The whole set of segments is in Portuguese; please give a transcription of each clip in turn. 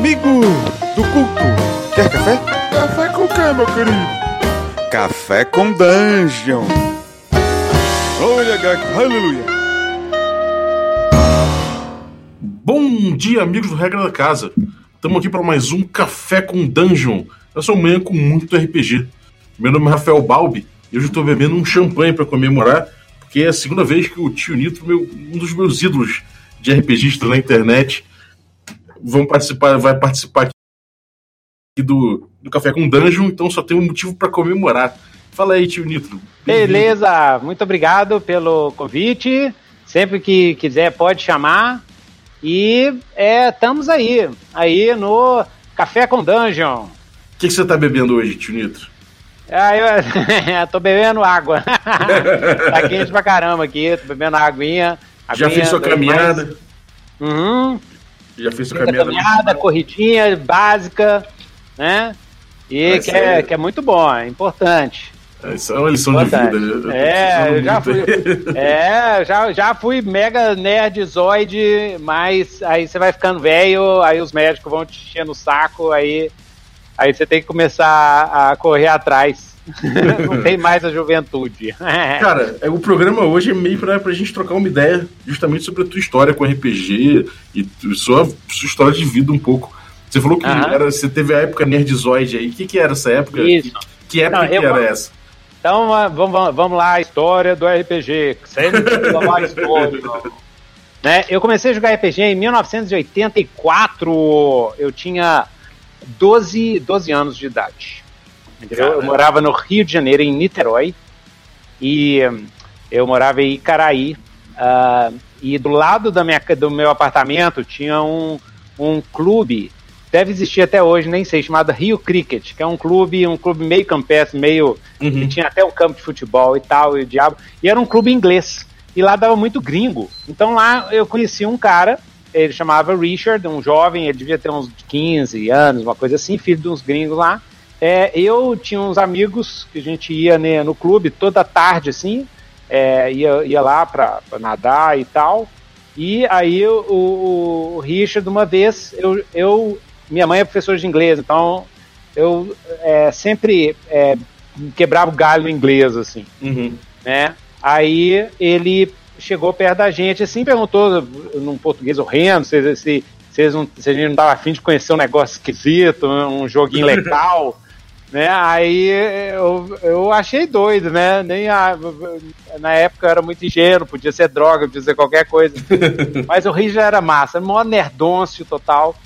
Amigo do culto, quer café? Café com quê, meu querido? Café com Dungeon. Olha, gato, aleluia. Bom dia, amigos do Regra da Casa. Estamos aqui para mais um Café com Dungeon. Eu sou manhã com muito RPG. Meu nome é Rafael Balbi e hoje estou bebendo um champanhe para comemorar, porque é a segunda vez que o tio Nitro, meu, um dos meus ídolos de RPGistas na internet, vão participar, vai participar aqui do, do Café com Dungeon, então só tem um motivo para comemorar. Fala aí, tio Nitro. Beleza, muito obrigado pelo convite. Sempre que quiser pode chamar. E é, estamos aí, aí no Café com Dungeon. O que, que você tá bebendo hoje, tio Nitro? Ah, eu tô bebendo água. tá quente pra caramba aqui, tô bebendo aguinha. Já aguinha, fez sua caminhada? Mais... Uhum. Já sua caminhada? caminhada corridinha básica, né? E que é, que é muito bom, é importante. Isso é uma lição importante. de vida. Né? É, eu já fui, é, já, já fui mega nerdzoide, mas aí você vai ficando velho, aí os médicos vão te enchendo o saco, aí, aí você tem que começar a correr atrás. Não tem mais a juventude. Cara, o programa hoje é meio pra, pra gente trocar uma ideia justamente sobre a tua história com RPG e sua, sua história de vida um pouco. Você falou que era, você teve a época nerdzoide aí. O que, que era essa época? Isso. Que, que época Não, que era vou... essa? Então vamos, vamos lá, a história do RPG. Sempre a história. né? Eu comecei a jogar RPG em 1984. Eu tinha 12, 12 anos de idade. Eu morava no Rio de Janeiro, em Niterói. E hum, eu morava em Icaraí. Uh, e do lado da minha, do meu apartamento tinha um, um clube deve existir até hoje, nem sei, chamado Rio Cricket, que é um clube, um clube meio campestre, meio. Uhum. tinha até um campo de futebol e tal, e o diabo. E era um clube inglês. E lá dava muito gringo. Então lá eu conheci um cara, ele chamava Richard, um jovem, ele devia ter uns 15 anos, uma coisa assim, filho de uns gringos lá. É, eu tinha uns amigos que a gente ia né, no clube toda tarde, assim, é, ia, ia lá pra, pra nadar e tal. E aí o, o, o Richard, uma vez, eu, eu minha mãe é professora de inglês, então eu é, sempre é, quebrava o galho em inglês, assim. Uhum. Né? Aí ele chegou perto da gente, assim, perguntou num português horrendo se, se, se, não, se a gente não estava afim de conhecer um negócio esquisito, um joguinho legal. Né? Aí eu, eu achei doido, né? Nem a, na época eu era muito ingênuo, podia ser droga, podia ser qualquer coisa. Mas o Rio já era massa, mó nerdôncio total.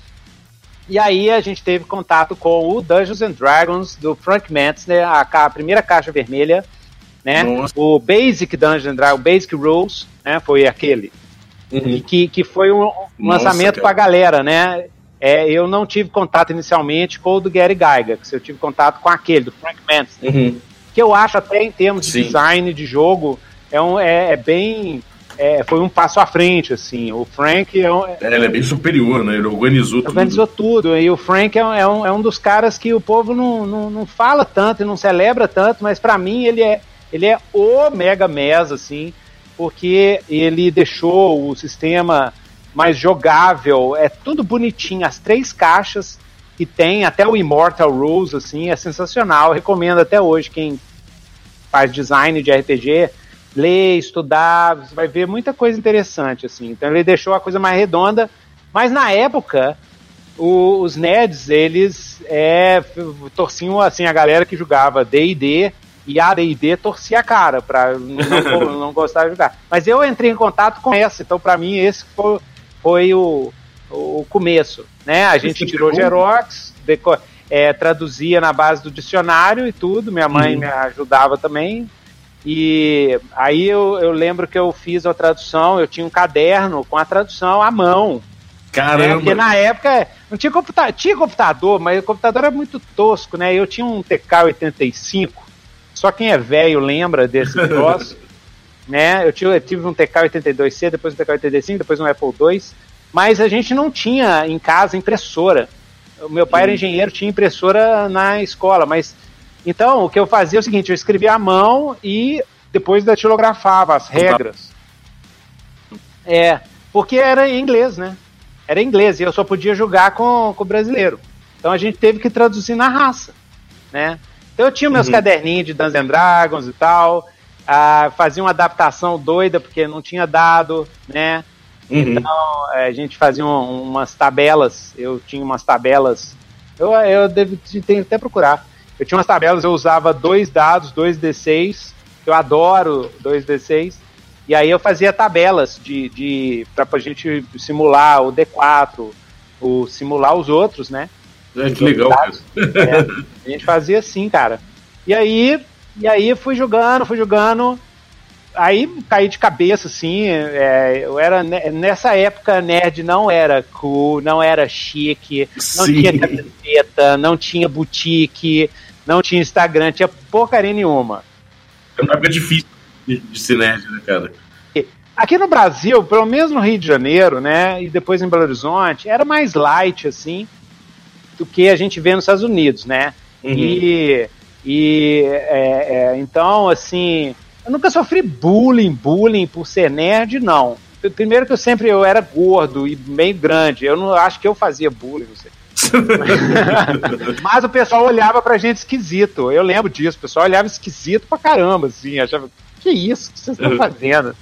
E aí a gente teve contato com o Dungeons and Dragons do Frank Metzner, a, a primeira caixa vermelha, né? Nossa. O Basic Dungeons and Dragons, Basic Rules, né? Foi aquele. Uhum. Que, que foi um, um lançamento para a galera, né? É, eu não tive contato inicialmente com o do Gary Gygax, eu tive contato com aquele, do Frank Metzner. Uhum. Que eu acho até em termos Sim. de design de jogo, é, um, é, é bem é, foi um passo à frente, assim. O Frank é, um, é, ele é bem superior, né? Ele organizou tudo. Organizou tudo. E o Frank é um, é um, é um dos caras que o povo não, não, não fala tanto e não celebra tanto, mas para mim ele é, ele é o mega mes, assim, porque ele deixou o sistema mais jogável, é tudo bonitinho, as três caixas que tem, até o Immortal Rules, assim, é sensacional. Eu recomendo até hoje quem faz design de RPG ler, estudar, você vai ver muita coisa interessante, assim. Então ele deixou a coisa mais redonda, mas na época o, os nerds, eles é, torciam, assim, a galera que jogava D&D e a D&D torcia a cara para não, não, não, gostar de jogar. Mas eu entrei em contato com essa, então para mim esse foi, foi o, o começo, né? A gente tirou Xerox, é, traduzia na base do dicionário e tudo, minha mãe uhum. me ajudava também, e aí eu, eu lembro que eu fiz a tradução, eu tinha um caderno com a tradução à mão. Caramba! Né? Porque na época não tinha computador, tinha computador, mas o computador era muito tosco, né? Eu tinha um TK-85, só quem é velho lembra desse troço. Né? Eu, tive, eu tive um TK-82C, depois um TK-85, depois um Apple II, mas a gente não tinha em casa impressora. O meu pai era engenheiro, tinha impressora na escola, mas então, o que eu fazia é o seguinte, eu escrevia à mão e depois datilografava as regras. É, porque era em inglês, né? era inglês, e eu só podia jogar com, com o brasileiro. Então a gente teve que traduzir na raça, né? Então eu tinha meus uhum. caderninhos de Dungeons and Dragons e tal, ah, fazia uma adaptação doida, porque não tinha dado, né? Uhum. Então é, a gente fazia um, umas tabelas, eu tinha umas tabelas, eu, eu devo tenho até procurar. Eu tinha umas tabelas, eu usava dois dados, dois D6, eu adoro dois D6, e aí eu fazia tabelas de, de para a gente simular o D4, o simular os outros, né? É, que legal, é, a gente fazia assim, cara. E aí, e aí fui jogando, fui jogando. Aí caí de cabeça, assim. É, eu era nessa época nerd não era cool, não era chique, não Sim. tinha camiseta, não tinha boutique, não tinha Instagram, tinha porcaria nenhuma. É uma época difícil de, de ser nerd, né, cara? Aqui no Brasil, pelo menos no Rio de Janeiro, né, e depois em Belo Horizonte, era mais light, assim, do que a gente vê nos Estados Unidos, né? Uhum. E, e é, é, então, assim, eu nunca sofri bullying, bullying por ser nerd, não. Primeiro que eu sempre eu era gordo e meio grande, eu não acho que eu fazia bullying, não sei. Mas o pessoal olhava pra gente esquisito. Eu lembro disso, o pessoal olhava esquisito pra caramba, assim, achava, que isso que vocês estão fazendo?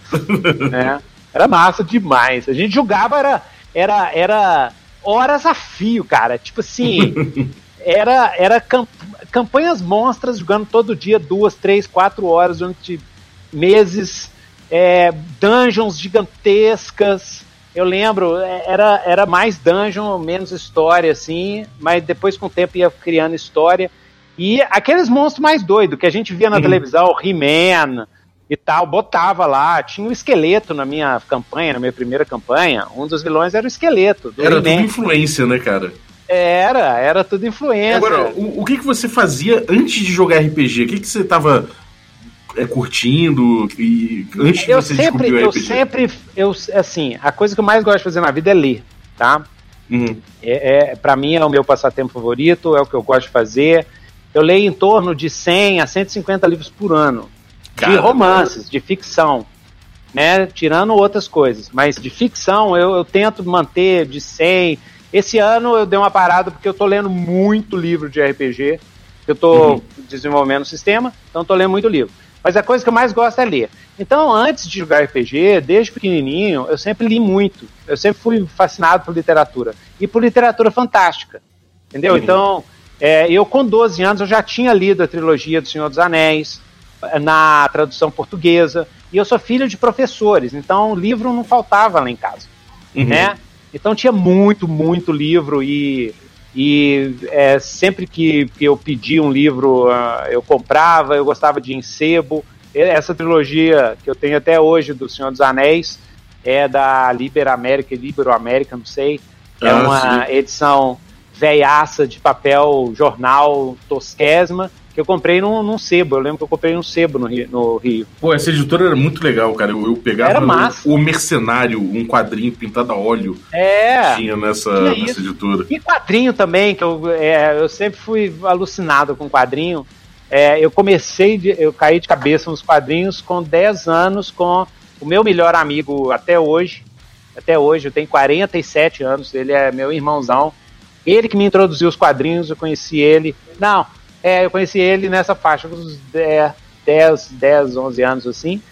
né? Era massa demais. A gente jogava, era, era, era horas a fio, cara. Tipo assim, era, era camp campanhas monstras jogando todo dia, duas, três, quatro horas durante meses, é, dungeons gigantescas. Eu lembro, é, era, era mais dungeon, menos história, assim, mas depois com o tempo ia criando história. E aqueles monstros mais doidos que a gente via na uhum. televisão, He-Man, e tal, botava lá, tinha um esqueleto na minha campanha, na minha primeira campanha, um dos vilões era o esqueleto. era tudo influência, né, cara? Era, era tudo influência. Agora, o, o que, que você fazia antes de jogar RPG? O que, que você tava é, curtindo e antes eu de você sempre, descobrir o RPG? Eu sempre, eu, assim, a coisa que eu mais gosto de fazer na vida é ler, tá? Uhum. É, é, para mim é o meu passatempo favorito, é o que eu gosto de fazer. Eu leio em torno de 100 a 150 livros por ano de romances, de ficção, né? Tirando outras coisas, mas de ficção eu, eu tento manter de 100. Esse ano eu dei uma parada porque eu tô lendo muito livro de RPG. Eu tô uhum. desenvolvendo o sistema, então tô lendo muito livro. Mas a coisa que eu mais gosto é ler. Então, antes de jogar RPG, desde pequenininho, eu sempre li muito. Eu sempre fui fascinado por literatura. E por literatura fantástica. Entendeu? Uhum. Então, é, eu com 12 anos, eu já tinha lido a trilogia do Senhor dos Anéis na tradução portuguesa. E eu sou filho de professores, então livro não faltava lá em casa, uhum. né? Então tinha muito, muito livro e, e é, sempre que, que eu pedia um livro uh, eu comprava, eu gostava de Encebo. Essa trilogia que eu tenho até hoje do Senhor dos Anéis é da Liber América, Libero América, não sei. É ah, uma sim. edição veiaça de papel jornal tosquesma que eu comprei num, num sebo. Eu lembro que eu comprei num sebo no Rio. No Rio. Pô, essa editora era muito legal, cara. Eu, eu pegava o, o, Mercenário, um quadrinho pintado a óleo. É. Tinha nessa, nessa editora. E quadrinho também, que eu, é, eu sempre fui alucinado com quadrinho. É, eu comecei, de, eu caí de cabeça nos quadrinhos com 10 anos, com o meu melhor amigo até hoje. Até hoje, eu tenho 47 anos, ele é meu irmãozão. Ele que me introduziu os quadrinhos, eu conheci ele. Não, é, eu conheci ele nessa faixa dos 10, 10, 11 anos assim.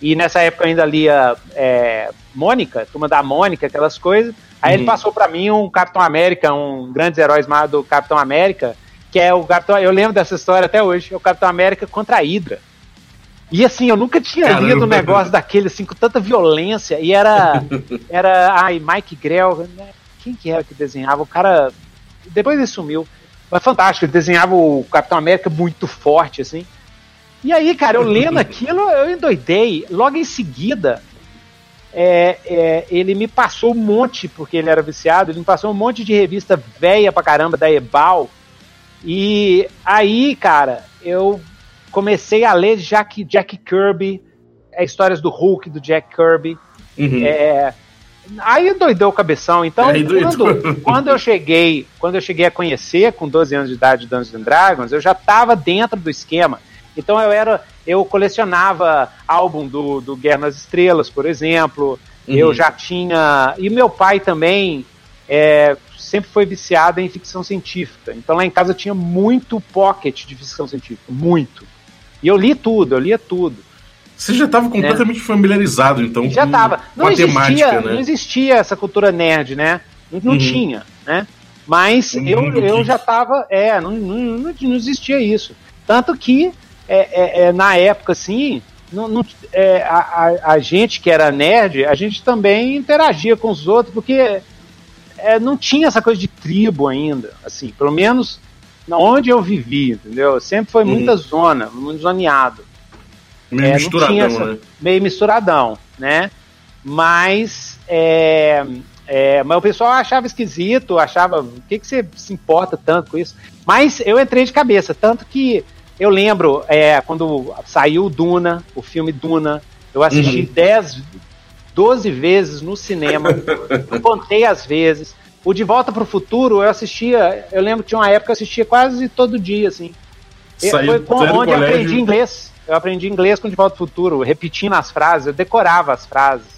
E nessa época eu ainda lia é, Mônica, Turma da Mônica, aquelas coisas. Aí uhum. ele passou para mim um Capitão América, um grandes heróis do Capitão América, que é o Capitão. Eu lembro dessa história até hoje, é o Capitão América contra a Hydra. E assim, eu nunca tinha Caramba. lido um negócio daquele assim, com tanta violência. E era. Era. Ai, Mike Grell. Né? Quem que era que desenhava? O cara. Depois ele sumiu. Mas fantástico, ele desenhava o Capitão América muito forte, assim. E aí, cara, eu lendo aquilo, eu endoidei. Logo em seguida, é, é, ele me passou um monte, porque ele era viciado, ele me passou um monte de revista velha pra caramba da Ebal. E aí, cara, eu comecei a ler Jack, Jack Kirby, é, histórias do Hulk, do Jack Kirby. Uhum. É, Aí doidou o cabeção. Então, quando, quando, eu cheguei, quando eu cheguei a conhecer com 12 anos de idade Dungeons and Dragons, eu já estava dentro do esquema. Então eu era, eu colecionava álbum do, do Guerra nas Estrelas, por exemplo. Uhum. Eu já tinha e meu pai também é, sempre foi viciada em ficção científica. Então lá em casa tinha muito pocket de ficção científica, muito. E eu li tudo, eu lia tudo. Você já estava completamente é. familiarizado, então, já com, tava. Não existia, né? Não existia essa cultura nerd, né? Não, não uhum. tinha, né? Mas um eu, eu já estava, é, não, não, não, existia isso. Tanto que, é, é, é na época, assim, não, não, é, a, a, gente que era nerd, a gente também interagia com os outros, porque é, não tinha essa coisa de tribo ainda, assim, pelo menos onde eu vivi, entendeu? Sempre foi muita uhum. zona, muito zoneado. Meio é, misturadão, essa, né? Meio misturadão, né? Mas, é, é, mas o pessoal achava esquisito, achava, o que, que você se importa tanto com isso? Mas eu entrei de cabeça, tanto que eu lembro é, quando saiu Duna, o filme Duna, eu assisti uhum. 10, 12 vezes no cinema, contei as vezes. O De Volta para o Futuro eu assistia, eu lembro que tinha uma época que eu assistia quase todo dia, assim. Saiu, Foi onde eu aprendi inglês. Eu aprendi inglês com De Volta para o Futuro, repetindo as frases, eu decorava as frases.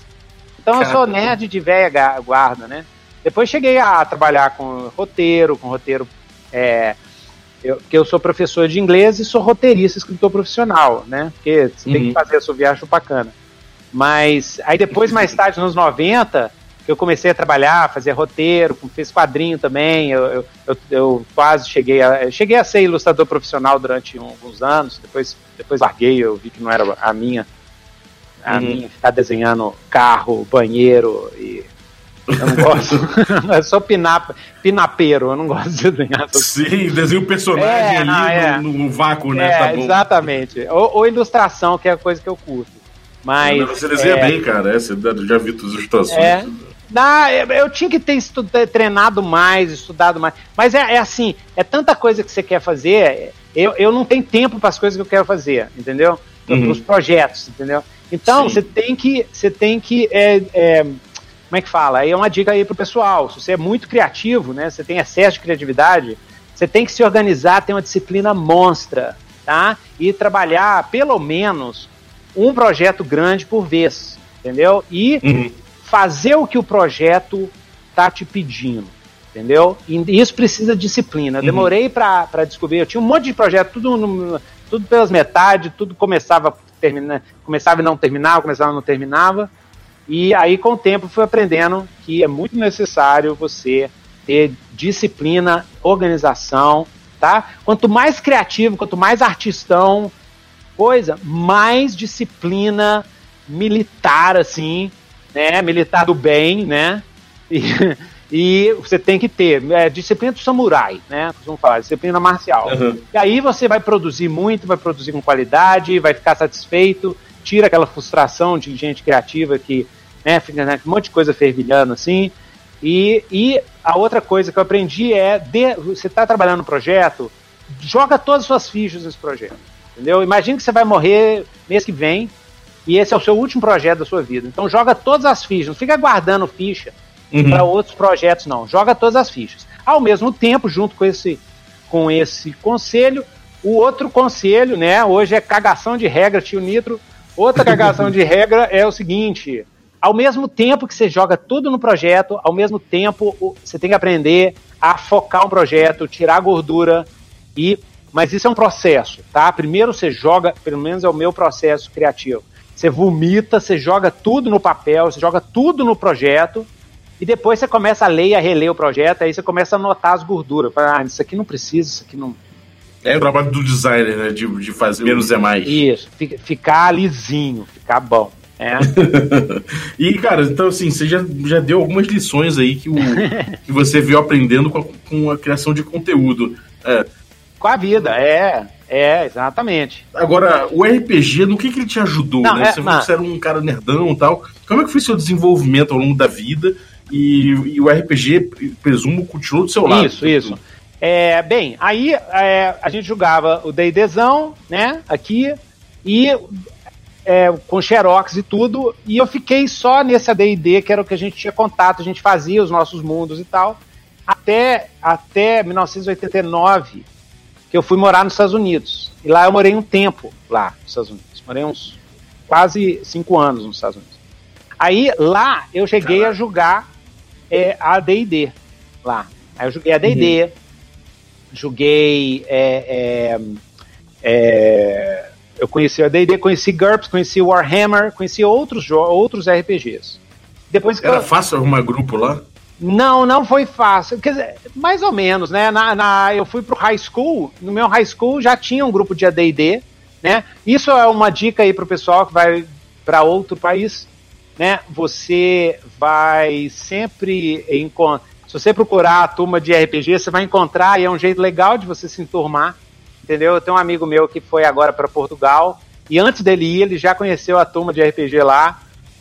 Então Caramba. eu sou nerd de velha guarda, né? Depois cheguei a trabalhar com roteiro, com roteiro é, eu, que eu sou professor de inglês e sou roteirista, escritor profissional, né? Porque você uhum. tem que uhum. fazer a sua viagem bacana. Mas aí depois, mais tarde, nos 90, eu comecei a trabalhar, fazer roteiro, fiz quadrinho também. Eu, eu, eu, eu quase cheguei a, cheguei a ser ilustrador profissional durante alguns anos, depois, depois larguei, eu vi que não era a minha. A uhum. minha ficar desenhando carro, banheiro e eu não gosto. eu sou pinap, pinapeiro, eu não gosto de desenhar. Sim, desenho o personagem é, ali não, é. no, no, vácuo, né? É, tá exatamente. Ou, ou, ilustração, que é a coisa que eu curto. Mas. Você desenha é, bem, cara. É, você já viu todas as ilustrações. É. Dá, eu tinha que ter estudo, treinado mais, estudado mais. Mas é, é, assim, é tanta coisa que você quer fazer, eu, eu não tenho tempo para as coisas que eu quero fazer, entendeu? Uhum. Para os projetos, entendeu? Então, Sim. você tem que, você tem que é, é, como é que fala? Aí é uma dica aí pro pessoal. Se você é muito criativo, né? Você tem excesso de criatividade, você tem que se organizar, ter uma disciplina monstra, tá? E trabalhar pelo menos um projeto grande por vez, entendeu? E uhum. Fazer o que o projeto tá te pedindo, entendeu? E isso precisa de disciplina. Eu uhum. demorei uhum. para descobrir. Eu tinha um monte de projeto, tudo, no, tudo pelas metades, tudo começava, termina, começava e não terminava, começava e não terminava. E aí, com o tempo, fui aprendendo que é muito necessário você ter disciplina, organização, tá? Quanto mais criativo, quanto mais artistão, coisa, mais disciplina militar, assim, né? Militar do bem, né? E, e você tem que ter é, disciplina do samurai, né? Vamos falar, disciplina marcial. Uhum. E aí você vai produzir muito, vai produzir com qualidade, vai ficar satisfeito, tira aquela frustração de gente criativa que né? Fica né, um monte de coisa fervilhando assim. E, e a outra coisa que eu aprendi é: de, você está trabalhando no projeto, joga todas as suas fichas nesse projeto. Entendeu? Imagina que você vai morrer mês que vem e esse é o seu último projeto da sua vida. Então joga todas as fichas, não fica guardando ficha uhum. para outros projetos, não. Joga todas as fichas. Ao mesmo tempo, junto com esse, com esse conselho, o outro conselho, né? Hoje é cagação de regra, tio Nitro. Outra cagação de regra é o seguinte: ao mesmo tempo que você joga tudo no projeto, ao mesmo tempo você tem que aprender a focar um projeto, tirar a gordura e. Mas isso é um processo, tá? Primeiro você joga, pelo menos é o meu processo criativo. Você vomita, você joga tudo no papel, você joga tudo no projeto, e depois você começa a ler e a reler o projeto, aí você começa a notar as gorduras. Ah, isso aqui não precisa, isso aqui não. É o trabalho do designer, né? De, de fazer menos é mais. Isso, ficar lisinho, ficar bom. É. e, cara, então assim, você já, já deu algumas lições aí que, o, que você viu aprendendo com a, com a criação de conteúdo. É. Com a vida, é. É, exatamente. Agora, o RPG, no que, que ele te ajudou, não, né? É, você, você era um cara nerdão e tal. Como é que foi seu desenvolvimento ao longo da vida? E, e o RPG, presumo, continuou do seu lado. Isso, isso. É, bem, aí é, a gente jogava o D&Dzão, né, aqui, e é, com xerox e tudo, e eu fiquei só nesse AD&D, que era o que a gente tinha contato, a gente fazia os nossos mundos e tal, até, até 1989, que eu fui morar nos Estados Unidos. E lá eu morei um tempo, lá nos Estados Unidos. Morei uns quase cinco anos nos Estados Unidos. Aí, lá, eu cheguei Caramba. a jogar é, a D&D lá. Aí eu joguei a D&D, uhum. joguei é, é, é, eu conheci a D&D, conheci GURPS, conheci Warhammer, conheci outros outros RPGs. Depois Era eu... fácil arrumar grupo lá? Não, não foi fácil. Quer dizer, mais ou menos, né? Na, na, eu fui pro high school, no meu high school já tinha um grupo de AD&D, né? Isso é uma dica aí pro pessoal que vai para outro país, né? Você vai sempre encontrar. Se você procurar a turma de RPG, você vai encontrar e é um jeito legal de você se enturmar, entendeu? Eu tenho um amigo meu que foi agora para Portugal e antes dele ir, ele já conheceu a turma de RPG lá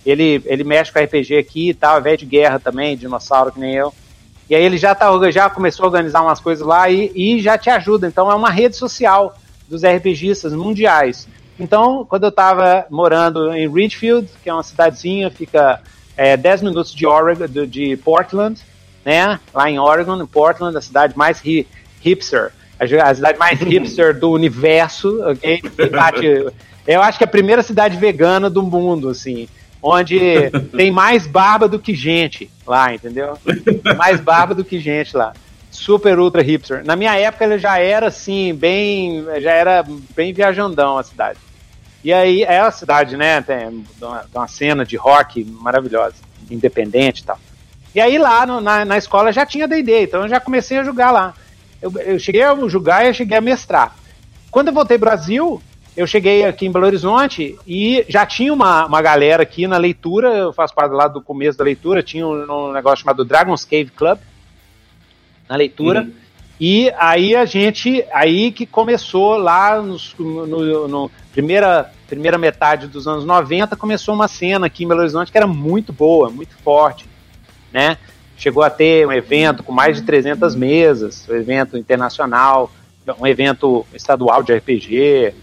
ele, ele mexe com RPG aqui e tal, é velho de guerra também, dinossauro que nem eu. E aí ele já, tá, já começou a organizar umas coisas lá e, e já te ajuda. Então é uma rede social dos RPGistas mundiais. Então, quando eu estava morando em Ridgefield, que é uma cidadezinha, fica é, 10 minutos de, Oregon, de Portland, né? Lá em Oregon, em Portland, a cidade mais hi, hipster, a, cidade mais hipster do universo, ok? Eu acho que é a primeira cidade vegana do mundo, assim onde tem mais barba do que gente lá, entendeu? Mais barba do que gente lá. Super ultra hipster. Na minha época ele já era assim, bem, já era bem viajandão a cidade. E aí é a cidade, né? Tem uma cena de rock maravilhosa, independente e tal. E aí lá no, na, na escola já tinha D&D, então eu já comecei a jogar lá. Eu, eu cheguei a jogar e eu cheguei a mestrar. Quando eu voltei Brasil, eu cheguei aqui em Belo Horizonte e já tinha uma, uma galera aqui na leitura, eu faço parte lá do começo da leitura, tinha um, um negócio chamado Dragon's Cave Club na leitura. Uhum. E aí a gente, aí que começou lá nos, no, no, primeira, primeira metade dos anos 90, começou uma cena aqui em Belo Horizonte que era muito boa, muito forte, né? Chegou a ter um evento com mais de 300 mesas, um evento internacional, um evento estadual de RPG,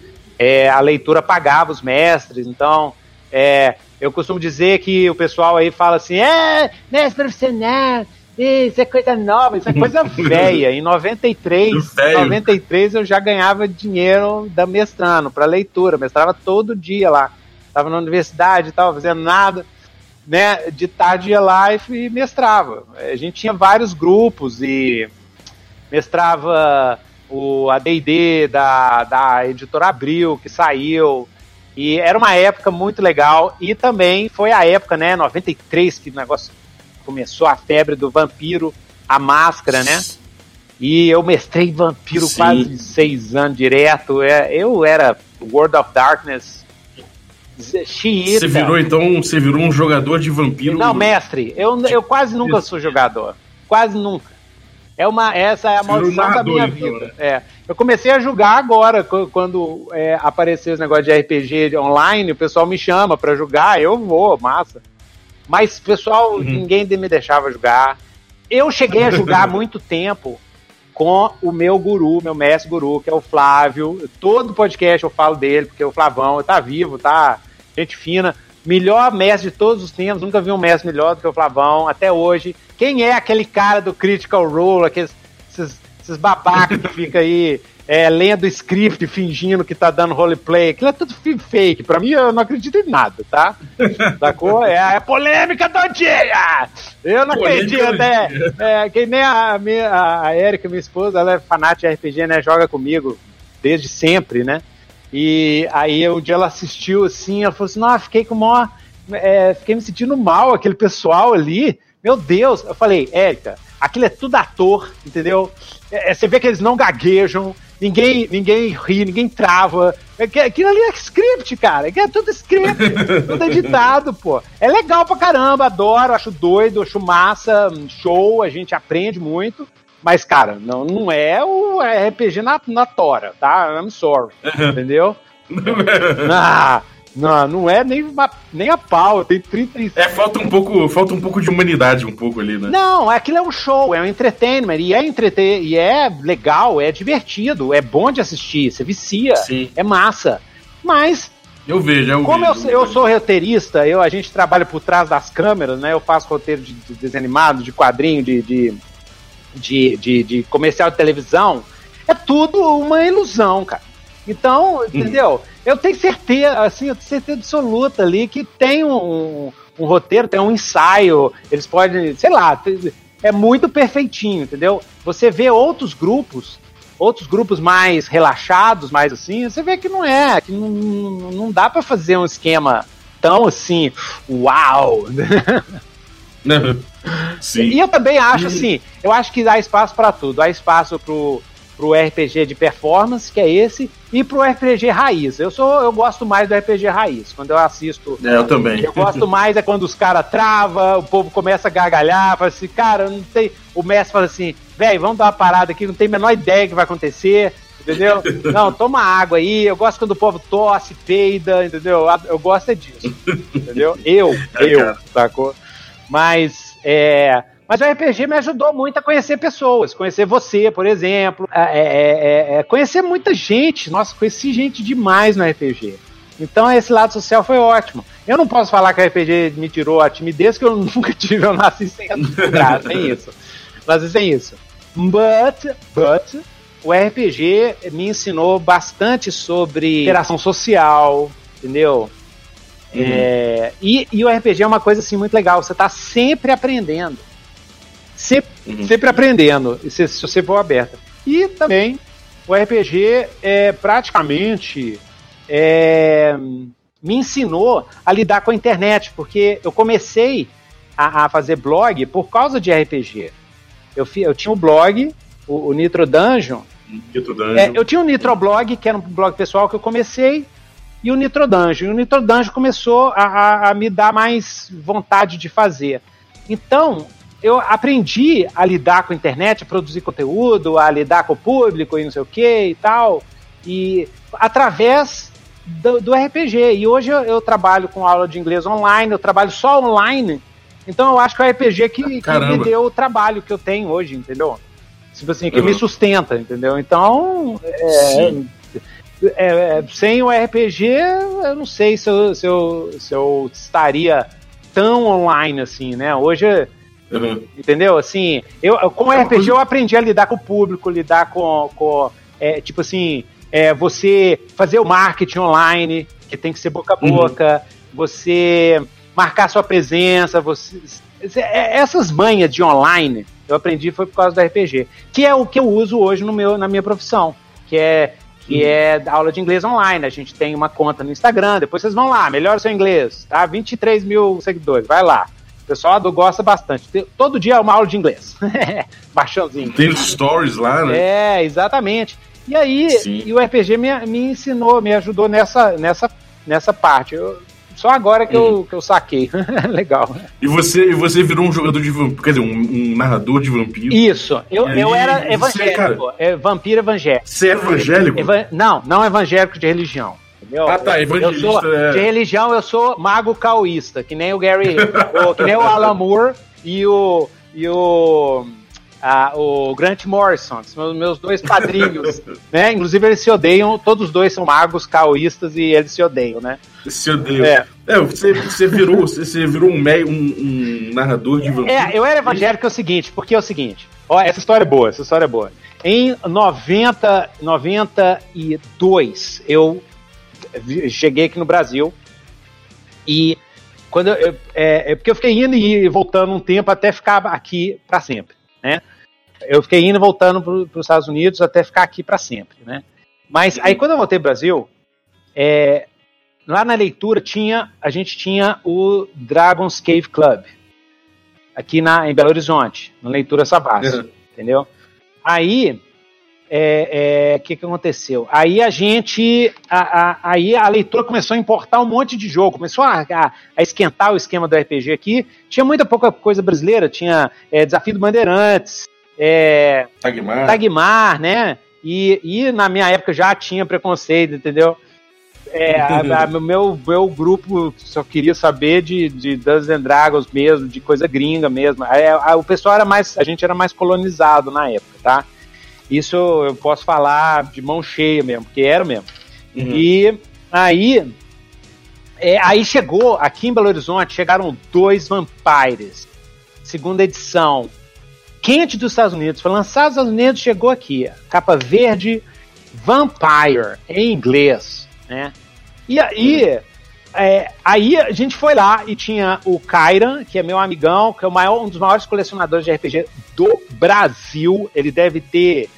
é, a leitura pagava os mestres, então é, eu costumo dizer que o pessoal aí fala assim, é, mestre profissional, isso é coisa nova, isso é coisa velha. Em 93, 93 eu já ganhava dinheiro da mestrando para leitura, mestrava todo dia lá. Tava na universidade, tava fazendo nada, né? De tarde ia lá e mestrava. A gente tinha vários grupos e mestrava o AD&D da, da editora Abril, que saiu, e era uma época muito legal, e também foi a época, né, 93, que o negócio começou a febre do vampiro, a máscara, né? E eu mestrei vampiro Sim. quase seis anos direto. É, eu era World of Darkness xiita. Você virou então, você virou um jogador de vampiro? Não, mestre. Eu, eu quase nunca sou jogador. Quase nunca. É uma, essa é a maldição da minha então, vida. Né? É. Eu comecei a jogar agora, quando é, apareceu esse negócio de RPG online, o pessoal me chama para jogar, eu vou, massa. Mas, pessoal, uhum. ninguém me deixava jogar. Eu cheguei a jogar há muito tempo com o meu guru, meu mestre guru, que é o Flávio. Todo podcast eu falo dele, porque o Flavão tá vivo, tá gente fina. Melhor mestre de todos os tempos, nunca vi um mestre melhor do que o Flavão, até hoje. Quem é aquele cara do Critical Role, aqueles esses, esses babacas que fica aí é, lendo script, fingindo que tá dando roleplay. Aquilo é tudo fake. Pra mim, eu não acredito em nada, tá? Sacou? É, é polêmica do dia! Eu não acredito, né? É, que nem a, minha, a Erika, minha esposa, ela é fanática de RPG, né? Joga comigo desde sempre, né? E aí um dia ela assistiu assim, ela falou assim, não, fiquei com maior. É, fiquei me sentindo mal, aquele pessoal ali. Meu Deus! Eu falei, Érica, aquilo é tudo ator, entendeu? É, é você vê que eles não gaguejam, ninguém, ninguém ri, ninguém trava. É aquilo ali é script, cara. É tudo script, tudo editado, pô. É legal pra caramba, adoro, acho doido, acho massa, show, a gente aprende muito. Mas, cara, não, não é o RPG na, na tora, tá? I'm sorry. Entendeu? ah, não, não é nem, nem a pau, tem 36. É, falta um pouco, falta um pouco de humanidade um pouco ali, né? Não, aquilo é um show, é um entertainment, e é entreter, e é legal, é divertido, é bom de assistir, você vicia, Sim. é massa. Mas eu vejo, eu Como vejo, eu, eu, sou roteirista, eu, a gente trabalha por trás das câmeras, né? Eu faço roteiro de, de desenho animado, de quadrinho, de, de de, de, de comercial de televisão, é tudo uma ilusão, cara. Então, entendeu? Eu tenho certeza, assim, eu tenho certeza absoluta ali que tem um, um roteiro, tem um ensaio, eles podem, sei lá, é muito perfeitinho, entendeu? Você vê outros grupos, outros grupos mais relaxados, mais assim, você vê que não é, que não, não dá para fazer um esquema tão assim, uau! Sim. E eu também acho assim, eu acho que dá espaço para tudo. Há espaço pro, pro RPG de performance, que é esse, e pro RPG raiz. Eu sou, eu gosto mais do RPG raiz. Quando eu assisto. É, eu também. Eu gosto mais é quando os caras trava, o povo começa a gargalhar, fala assim, cara, não tem. O mestre fala assim, velho, vamos dar uma parada aqui, não tem a menor ideia que vai acontecer. Entendeu? Não, toma água aí. Eu gosto quando o povo tosse, peida, entendeu? Eu gosto é disso. Entendeu? Eu, é, eu, sacou? Mas é, mas o RPG me ajudou muito a conhecer pessoas, conhecer você, por exemplo, é, é, é, é, conhecer muita gente. Nossa, conheci gente demais no RPG. Então esse lado social foi ótimo. Eu não posso falar que o RPG me tirou a timidez, que eu nunca tive, eu nasci sem graça, sem isso. Mas sem isso. But, but, o RPG me ensinou bastante sobre interação social, entendeu? Uhum. É, e, e, o RPG é uma coisa assim muito legal, você está sempre aprendendo. Sempre, uhum. sempre aprendendo, se, se você for aberta. E também o RPG é praticamente é, me ensinou a lidar com a internet, porque eu comecei a, a fazer blog por causa de RPG. Eu, eu tinha um blog, o, o Nitro Dungeon. Nitro Dungeon. É, eu tinha um Nitro Blog, que era um blog pessoal que eu comecei, e o Nitro Dungeon. E o Nitro Dungeon começou a, a, a me dar mais vontade de fazer. Então, eu aprendi a lidar com a internet, a produzir conteúdo, a lidar com o público e não sei o que e tal. E através do, do RPG. E hoje eu, eu, trabalho com aula de inglês online, eu trabalho só online. Então eu acho que é o RPG que, que me deu o trabalho que eu tenho hoje, entendeu? Tipo assim, que uhum. me sustenta, entendeu? Então, é, é, é, sem o RPG, eu não sei se eu, se eu, se eu estaria tão online assim, né? Hoje, uhum. entendeu? Assim, eu, com o RPG eu aprendi a lidar com o público, lidar com, com é, tipo assim, é, você fazer o marketing online, que tem que ser boca a uhum. boca, uhum. você marcar sua presença, você, é, essas manhas de online eu aprendi foi por causa do RPG, que é o que eu uso hoje no meu, na minha profissão, que é que uhum. é aula de inglês online. A gente tem uma conta no Instagram, depois vocês vão lá, melhora seu inglês, tá? 23 mil seguidores, vai lá. O pessoal gosta bastante. Todo dia é uma aula de inglês. Baixãozinho. Tem stories lá, né? É, exatamente. E aí, e o RPG me, me ensinou, me ajudou nessa, nessa, nessa parte. Eu, só agora que, eu, que eu saquei. Legal. E você, e você virou um jogador de vampiro, quer dizer, um, um narrador de vampiro. Isso. Eu, eu era evangélico. Você, cara, é, vampiro evangélico. Você é evangélico? Eva não, não evangélico de religião. Entendeu? Ah, tá, evangelista. Eu sou, é... De religião, eu sou mago caoísta, que nem o Gary, o, que nem o Alan Moore e o. E o ah, o Grant Morrison, são meus dois padrinhos, né? Inclusive eles se odeiam, todos os dois são magos caoístas e eles se odeiam, né? Se odeiam. É, é você, você virou, você virou um, um, um narrador de vampiro. É, eu era evangélico é o seguinte, porque é o seguinte, ó, essa história é boa, essa história é boa. Em 90, 92, eu cheguei aqui no Brasil e quando eu, é, é porque eu fiquei indo e voltando um tempo até ficar aqui para sempre, né? eu fiquei indo e voltando para os Estados Unidos até ficar aqui para sempre, né? Mas aí quando eu voltei para o Brasil, é, lá na leitura tinha, a gente tinha o Dragon's Cave Club aqui na, em Belo Horizonte, na leitura Savassi, uhum. entendeu? Aí, é, é, que, que aconteceu? Aí a gente, a, a, aí a leitura começou a importar um monte de jogo, começou a, a, a, esquentar o esquema do RPG aqui. Tinha muita pouca coisa brasileira, tinha é, Desafio do Bandeirantes, é, Tagmar. Tagmar, né? E, e na minha época já tinha preconceito, entendeu? É, o meu, meu grupo só queria saber de, de Dungeons and Dragons mesmo, de coisa gringa mesmo. É, a, o pessoal era mais, a gente era mais colonizado na época, tá? Isso eu posso falar de mão cheia mesmo, porque era mesmo. Uhum. E aí, é, aí chegou, aqui em Belo Horizonte, chegaram dois Vampires, segunda edição, quente dos Estados Unidos, foi lançado nos Estados Unidos, chegou aqui, capa verde, Vampire, em inglês, né? E aí, é, aí a gente foi lá e tinha o Kairan, que é meu amigão, que é maior, um dos maiores colecionadores de RPG do Brasil. Ele deve ter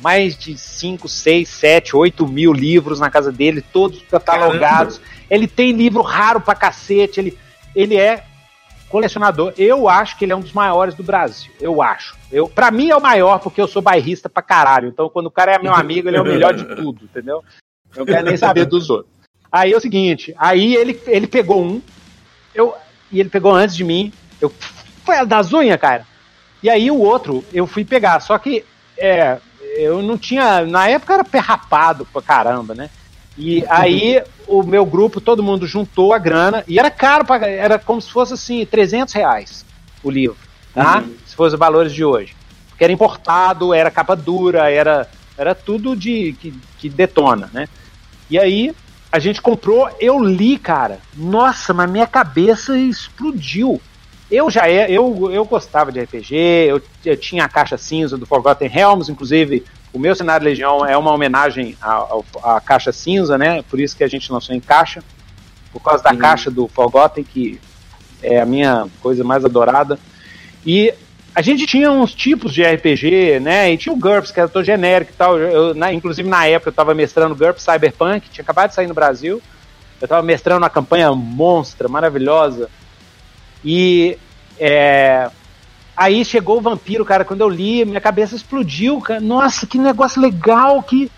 mais de 5, 6, 7, 8 mil livros na casa dele, todos catalogados. Caramba. Ele tem livro raro pra cacete, ele, ele é colecionador. Eu acho que ele é um dos maiores do Brasil. Eu acho. Eu, pra mim é o maior, porque eu sou bairrista pra caralho. Então, quando o cara é meu amigo, ele é o melhor de tudo, entendeu? Eu não quero nem saber dos outros. Aí é o seguinte, aí ele, ele pegou um, eu, e ele pegou antes de mim, eu foi a das unhas, cara. E aí o outro eu fui pegar, só que é, eu não tinha, na época era perrapado pra caramba, né? E aí o meu grupo, todo mundo juntou a grana, e era caro, pra, era como se fosse assim, 300 reais o livro, tá? Uhum. Se fosse os valores de hoje. Porque era importado, era capa dura, era, era tudo de que, que detona, né? E aí a gente comprou, eu li, cara. Nossa, mas minha cabeça explodiu. Eu já é, eu, eu gostava de RPG, eu, eu, tinha a caixa cinza do Forgotten Realms, inclusive o meu cenário Legião é uma homenagem à, caixa cinza, né? Por isso que a gente lançou em caixa, por causa da Sim. caixa do Forgotten, que é a minha coisa mais adorada. E a gente tinha uns tipos de RPG, né? E tinha o GURPS, que era todo genérico e tal. Eu, na, inclusive, na época, eu estava mestrando GURPS Cyberpunk, tinha acabado de sair no Brasil. Eu estava mestrando uma campanha monstra, maravilhosa. E é, aí chegou o vampiro, cara. Quando eu li, minha cabeça explodiu. Cara. Nossa, que negócio legal, que,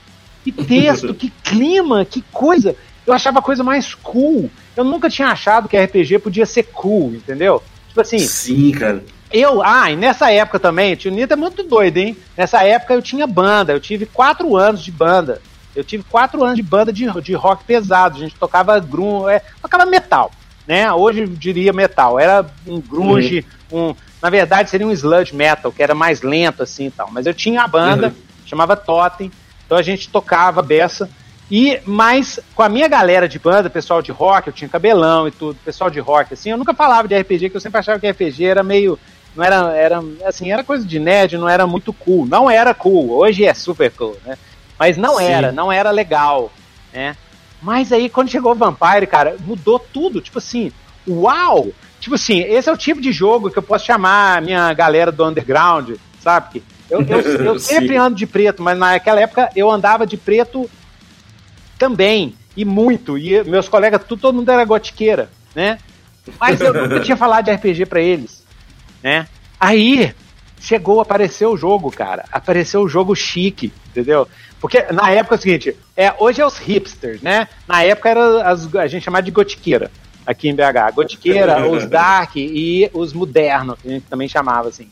que texto, que clima, que coisa. Eu achava a coisa mais cool. Eu nunca tinha achado que RPG podia ser cool, entendeu? Tipo assim. Sim, cara eu, ah, e nessa época também, o tio Nito é muito doido, hein? Nessa época eu tinha banda, eu tive quatro anos de banda. Eu tive quatro anos de banda de, de rock pesado. A gente tocava grunge, é, tocava metal, né? Hoje eu diria metal. Era um grunge, uhum. um, na verdade seria um sludge metal, que era mais lento assim e tal. Mas eu tinha a banda, uhum. chamava Totem, então a gente tocava beça. E, mas com a minha galera de banda, pessoal de rock, eu tinha cabelão e tudo, pessoal de rock, assim, eu nunca falava de RPG, que eu sempre achava que RPG era meio não era, era assim, era coisa de nerd, não era muito cool. Não era cool, hoje é super cool, né? Mas não Sim. era, não era legal, né? Mas aí quando chegou o Vampire, cara, mudou tudo, tipo assim, uau! Tipo assim, esse é o tipo de jogo que eu posso chamar a minha galera do underground, sabe? Eu, eu, eu sempre ando de preto, mas naquela época eu andava de preto também, e muito, e meus colegas, tudo, todo mundo era gotiqueira, né? Mas eu nunca tinha falado de RPG para eles né? Aí chegou, apareceu o jogo, cara. Apareceu o jogo chique, entendeu? Porque na época é o seguinte, é, hoje é os hipsters, né? Na época era as, a gente chamava de gotiqueira aqui em BH. Gotiqueira, os dark e os modernos, que a gente também chamava assim.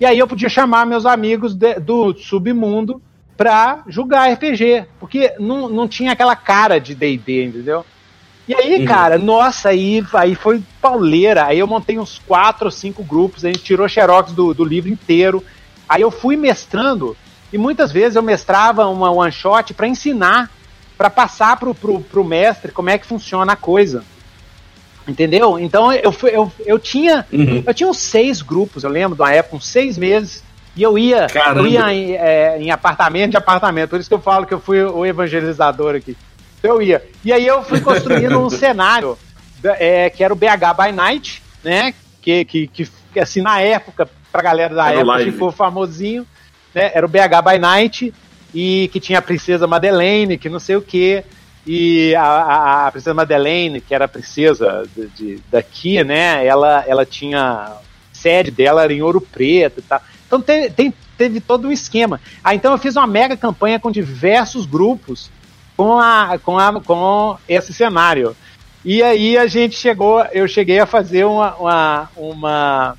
E aí eu podia chamar meus amigos de, do submundo pra jogar RPG, porque não, não tinha aquela cara de D&D, entendeu? E aí, uhum. cara, nossa, aí, aí foi pauleira. Aí eu montei uns quatro ou cinco grupos, a gente tirou xerox do, do livro inteiro. Aí eu fui mestrando, e muitas vezes eu mestrava uma one shot para ensinar, para passar pro, pro, pro mestre como é que funciona a coisa. Entendeu? Então eu, fui, eu, eu tinha uhum. eu tinha uns seis grupos, eu lembro de uma época, uns seis meses, e eu ia, eu ia em, é, em apartamento de apartamento, por isso que eu falo que eu fui o evangelizador aqui eu ia. E aí eu fui construindo um cenário é, que era o BH by Night, né? Que, que, que assim, na época, pra galera da era época, foi famosinho, né? Era o BH by Night e que tinha a Princesa Madeleine, que não sei o que. E a, a, a, Princesa Madeleine, que era a princesa de, de, daqui, né? Ela, ela tinha. Sede dela era em Ouro Preto e tal. Então tem, tem, teve todo um esquema. Ah, então eu fiz uma mega campanha com diversos grupos com, a, com, a, com esse cenário. E aí a gente chegou, eu cheguei a fazer uma, uma, uma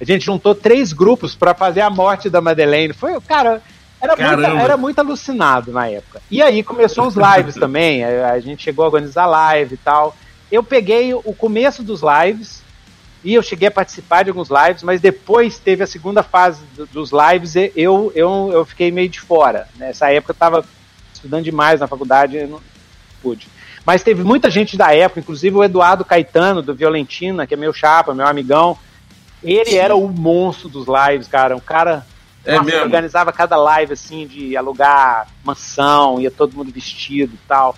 a gente juntou três grupos para fazer a morte da Madeleine. Foi, cara, era muito, era muito alucinado na época. E aí começou os lives também. A, a, gente chegou a organizar live e tal. Eu peguei o começo dos lives e eu cheguei a participar de alguns lives, mas depois teve a segunda fase do, dos lives e eu, eu, eu fiquei meio de fora. Nessa época eu tava estudando demais na faculdade, não pude. Mas teve muita gente da época, inclusive o Eduardo Caetano, do Violentina, que é meu chapa, meu amigão. Ele Sim. era o monstro dos lives, cara. Um cara é nossa, organizava cada live assim de alugar mansão, ia todo mundo vestido e tal.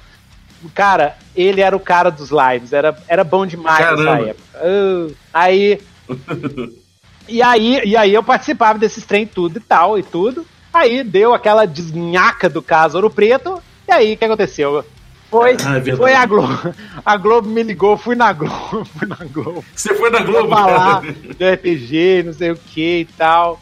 Cara, ele era o cara dos lives, era, era bom demais Caramba. nessa época. Uh, aí. e aí, e aí eu participava desses trem tudo e tal e tudo. Aí deu aquela desnhaca do caso Ouro Preto. E aí o que aconteceu? Foi, Ah, é foi a Globo. A Globo me ligou, fui na Globo, fui na Globo Você foi na Globo, falar cara. do RPG, não sei o que e tal.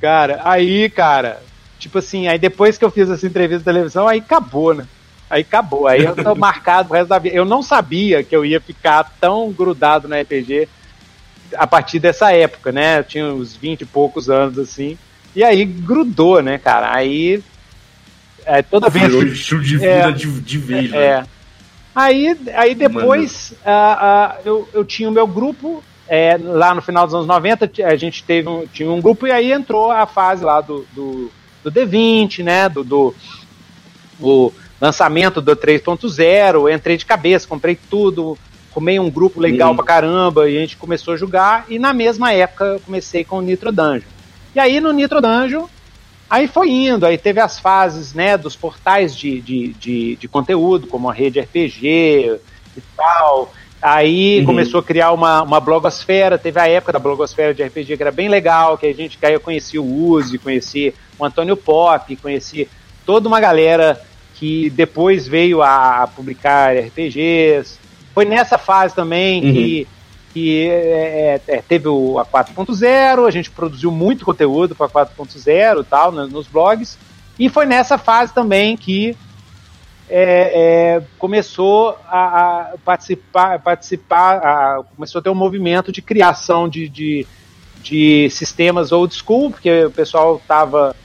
Cara, aí, cara, tipo assim, aí depois que eu fiz essa entrevista de televisão, aí acabou, né? Aí acabou. Aí eu tô marcado pro resto da vida. Eu não sabia que eu ia ficar tão grudado no RPG a partir dessa época, né? Eu tinha uns 20 e poucos anos, assim. E aí grudou, né, cara? Aí. É, toda vez Virou estilo de vida É. de, de vez, né? é. Aí, aí depois ah, ah, eu, eu tinha o meu grupo. é, lá no final dos anos 90, t- a gente teve um, tinha um grupo e aí entrou a fase lá do, do, do D20, né? Do, do o lançamento do 3.0. Eu Entrei de cabeça, comprei tudo, arrumei um grupo legal Uhum. pra caramba e a gente começou a jogar. E na mesma época eu comecei com o Nitro Dungeon. E aí no Nitro Dungeon Aí foi indo, aí teve as fases né, dos portais de, de, de, de conteúdo, como a rede RPG e tal. Aí Uhum. começou a criar uma, uma blogosfera, teve a época da blogosfera de RPG que era bem legal, que a gente que aí eu conheci o Uzi, conheci o Antônio Pop, conheci toda uma galera que depois veio a publicar RPGs. Foi nessa fase também que, que é, é, teve o, a 4.0, a gente produziu muito conteúdo para 4.0 e tal, né, nos blogs. E foi nessa fase também que é, é, começou a, a participar, participar a, começou a ter um movimento de criação de, de, de sistemas old school, porque o pessoal tava,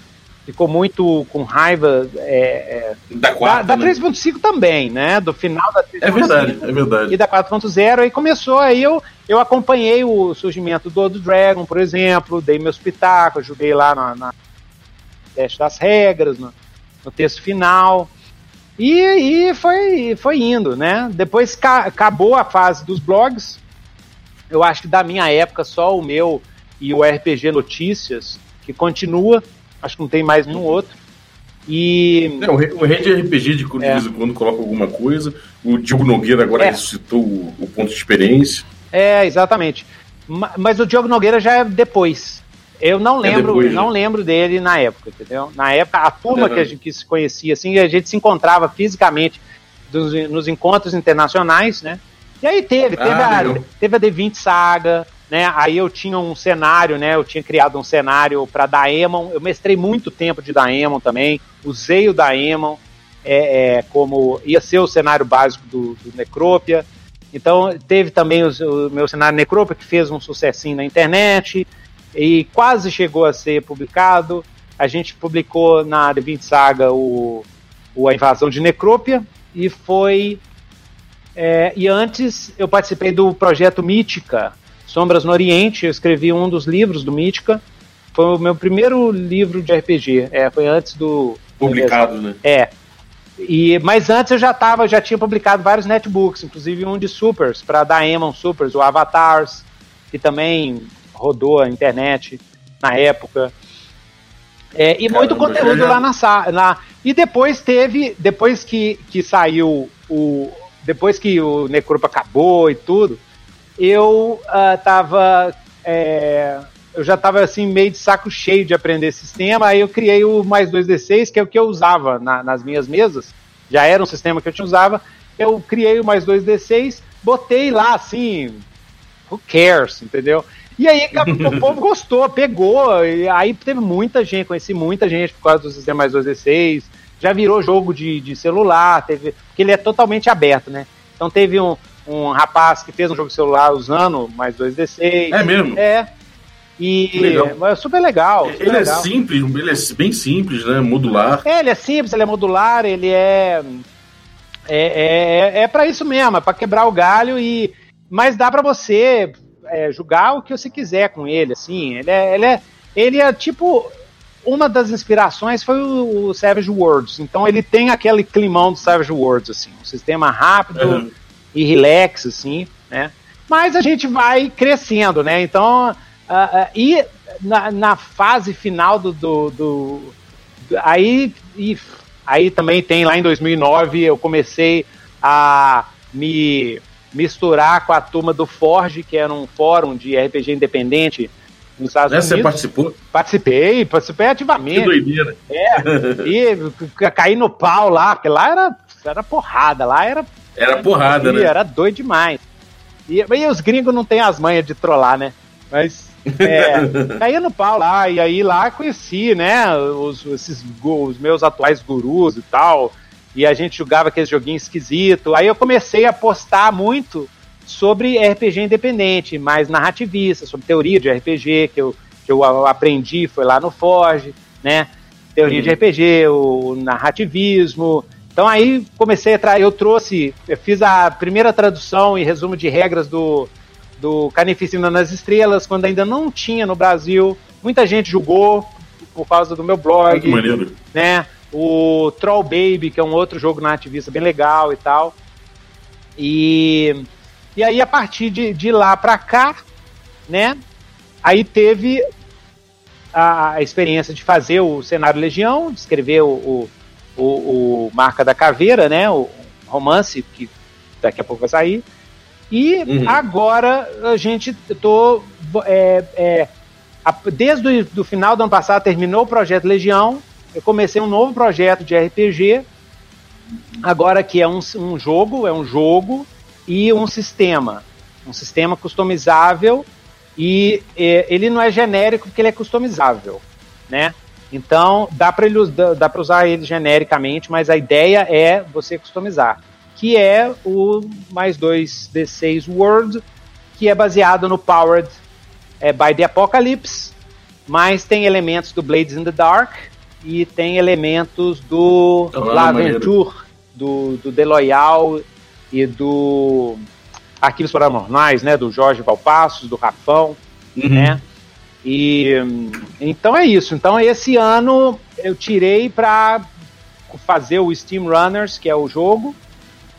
ficou muito com raiva é, Da é, da, quarta, da né? 3.5 também, né? Do final da 3.5 É verdade, é verdade. e da 4.0, aí começou, aí eu, eu acompanhei o surgimento do Old Dragon, por exemplo, dei meus pitacos, ajudei lá na, na teste das regras, no, no texto final, e, e foi, foi indo, né? Depois ca- acabou a fase dos blogs, eu acho que da minha época só o meu e o RPG Notícias, que continua, acho que não tem mais nenhum outro, e... É, o Re- o Rede RPG de, de É. quando coloca alguma coisa. O Diogo Nogueira agora É. ressuscitou o, o ponto de experiência. É, exatamente. Ma- Mas o Diogo Nogueira já é depois. Eu não lembro, depois, né? não lembro dele na época, entendeu? Na época, a turma Uhum. que a gente que se conhecia, assim, a gente se encontrava fisicamente dos- nos encontros internacionais, né? E aí teve, teve, Ah, a, teve a D20 Saga, né? Aí eu tinha um cenário, né? Eu tinha criado um cenário para Daemon. Eu mestrei muito tempo de Daemon também. Usei o Daemon é, é, como ia ser o cenário básico do, do Necrópia. Então teve também o, meu cenário Necrópia que fez um sucessinho na internet e quase chegou a ser publicado. A gente publicou na D20 Saga o, o A Invasão de Necrópia e foi é, e antes eu participei do projeto Mítica, Sombras no Oriente. Eu escrevi um dos livros do Mítica. Foi o meu primeiro livro de RPG. É, foi antes do. Publicado, né? É. E, mas antes eu já tava, já tinha publicado vários netbooks, inclusive um de Supers, para Daemon Supers, o Avatars, que também rodou a internet na época. É, e muito Caramba, conteúdo já- lá na sala. E depois teve, depois que, que saiu o. Depois que o Necropa acabou e tudo, eu ah, tava. é, eu já tava assim, meio de saco cheio de aprender sistema, aí eu criei o mais 2D6, que é o que eu usava na- nas minhas mesas. Já era um sistema que eu te usava. Eu criei o mais 2D6, botei lá assim, who cares, entendeu? E aí o povo gostou, pegou, e aí teve muita gente, conheci muita gente por causa do sistema mais 2D6, já virou jogo de, de celular, teve, porque ele é totalmente aberto, né? Então teve um, um rapaz que fez um jogo de celular usando mais 2D6. É mesmo? É. E legal. é super legal. super Ele é legal. simples, ele é bem simples, né? Modular. É, ele é simples, ele é modular, ele é. É, é, é para isso mesmo, é para quebrar o galho e. Mas dá para você é, julgar o que você quiser com ele, assim. Ele é, ele é, ele é tipo. Uma das inspirações foi o, o Savage Worlds. Então ele tem aquele climão do Savage Worlds, assim. Um sistema rápido Uhum. E relax, assim, né? Mas a gente vai crescendo, né? Então. ah, ah, e na, na fase final do, do, do- aí, e, aí também tem lá em 2009 eu comecei a me misturar com a turma do Forge, que era um fórum de RPG independente nos Estados Né, Você Unidos. participou? Participei, participei Que ativamente. doideira. É, e caí no pau lá, porque lá era, era porrada, lá era, Era porrada, né? era doido demais. E, e os gringos não têm as manhas de trollar, né? Mas é, caía no pau lá, e aí lá conheci, né, os, esses, os meus atuais gurus e tal, e a gente jogava aquele joguinho esquisito. Aí eu comecei a postar muito sobre RPG independente, mais narrativista, sobre teoria de RPG, que eu, que eu aprendi, foi lá no Forge, né? Teoria de RPG, o narrativismo. Então aí comecei a tra eu trouxe, eu fiz a primeira tradução e resumo de regras do, do Carnificina nas Estrelas, quando ainda não tinha no Brasil. Muita gente jogou por causa do meu blog Que maneiro. né? O Troll Baby, que é um outro jogo narrativista bem legal e tal. E, e aí, a partir de, de lá pra cá, né? Aí teve a, a experiência de fazer o cenário Legião, de escrever o, o, o, o Marca da Caveira, né? O romance, que daqui a pouco vai sair. E Uhum. agora a gente tô. É, é, a- desde o do final do ano passado terminou o projeto Legião. Eu comecei um novo projeto de RPG. Agora que é um, um jogo, é um jogo e um sistema. Um sistema customizável e é, ele não é genérico porque ele é customizável, né? Então dá para usar ele genericamente, mas a ideia é você customizar, que é o mais 2 D6 World, que é baseado no Powered é, by the Apocalypse, mas tem elementos do Blades in the Dark e tem elementos do Ah, L'Aventure, do, do The Loyal e do Arquivos Paranormais, né? Do Jorge Valpassos, do Rafão, Uhum. né? E então é isso. Então esse ano eu tirei para fazer o Steam Runners, que é o jogo,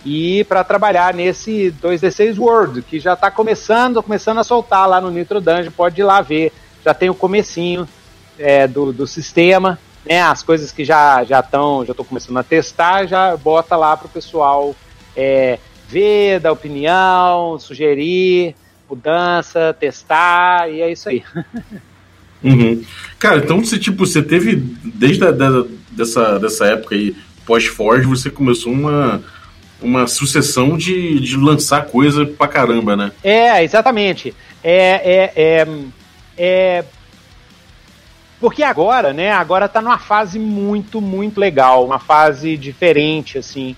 e para trabalhar nesse 2D6 World, que já está começando, começando a soltar lá no Nitro Dungeon, pode ir lá ver. Já tem o comecinho é, do, do sistema, né? As coisas que já já estão, já estou começando a testar, já bota lá para o pessoal é, ver, dar opinião, sugerir mudança, testar, e é isso aí. Uhum. Cara, então você, tipo, você teve, desde a, da, dessa, dessa época aí, pós-Forge, você começou uma, uma sucessão de, de lançar coisa pra caramba, né? É, exatamente. É, é, é, é, porque agora, né? Agora tá numa fase muito, muito legal, uma fase diferente, assim,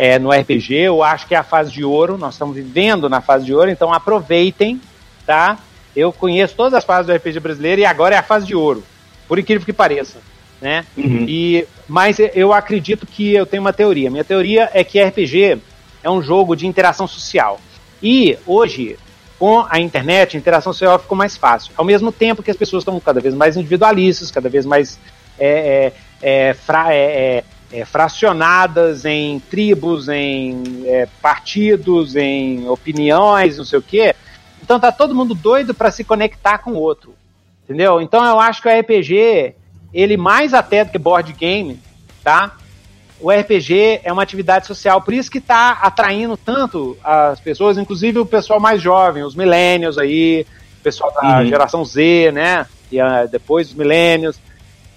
é, no RPG. Eu acho que é a fase de ouro. Nós estamos vivendo na fase de ouro, então aproveitem, tá? Eu conheço todas as fases do RPG brasileiro e agora é a fase de ouro, por incrível que pareça, né? Uhum. E, mas eu acredito que eu tenho uma teoria. Minha teoria é que RPG é um jogo de interação social. E hoje, com a internet, a interação social ficou mais fácil. Ao mesmo tempo que as pessoas estão cada vez mais individualistas, cada vez mais é, é, é, fra- é, é, fracionadas em tribos, em é, partidos, em opiniões, não sei o quê. Então tá todo mundo doido para se conectar com o outro. Entendeu? Então eu acho que o RPG, ele mais até do que board game, tá? O RPG é uma atividade social, por isso que está atraindo tanto as pessoas, inclusive o pessoal mais jovem, os millennials aí, o pessoal da Uhum. geração Z, né? E ah, depois os millennials.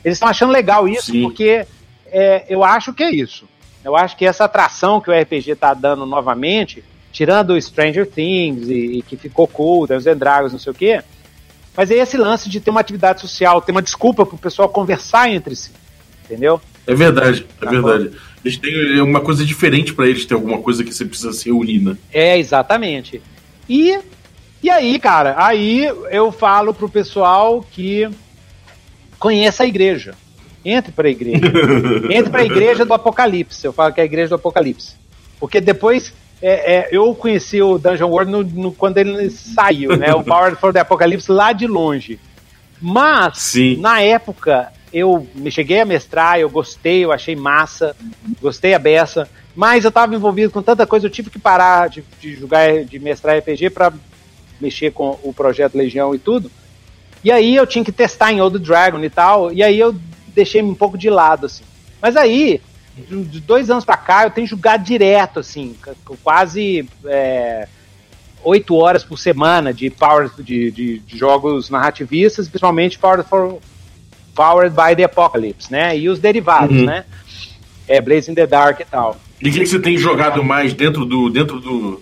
Eles estão achando legal isso, Sim. porque é, eu acho que é isso. Eu acho que essa atração que o RPG está dando novamente, tirando o Stranger Things e, e que ficou cool, Dungeons and Dragons, não sei o quê, mas é esse lance de ter uma atividade social, ter uma desculpa para o pessoal conversar entre si, entendeu? É verdade, é Tá verdade. Eles têm uma coisa diferente pra eles, tem alguma coisa que você precisa se reunir, né? É, exatamente. E, e aí, cara, aí eu falo pro pessoal que conheça a igreja. Entre pra igreja. Entre pra igreja do Apocalipse. Eu falo que é a igreja do Apocalipse. Porque depois é, é, eu conheci o Dungeon World no, no- quando ele saiu, né? O Power for the Apocalypse lá de longe. Mas, Sim. na época, eu me cheguei a mestrar, eu gostei, eu achei massa, gostei a beça, mas eu tava envolvido com tanta coisa, eu tive que parar de, de jogar, de mestrar RPG para mexer com o projeto Legião e tudo. E aí eu tinha que testar em Old Dragon e tal, e aí eu deixei um pouco de lado, assim. Mas aí, de dois anos pra cá, eu tenho jogado direto, assim, quase é, oito horas por semana de power de, de, de, jogos narrativistas, principalmente Powered, for, powered by the Apocalypse, né? E os derivados, uhum. né? É, Blazing the Dark e tal. E o que, que, você tem jogado mais dentro do. dentro do.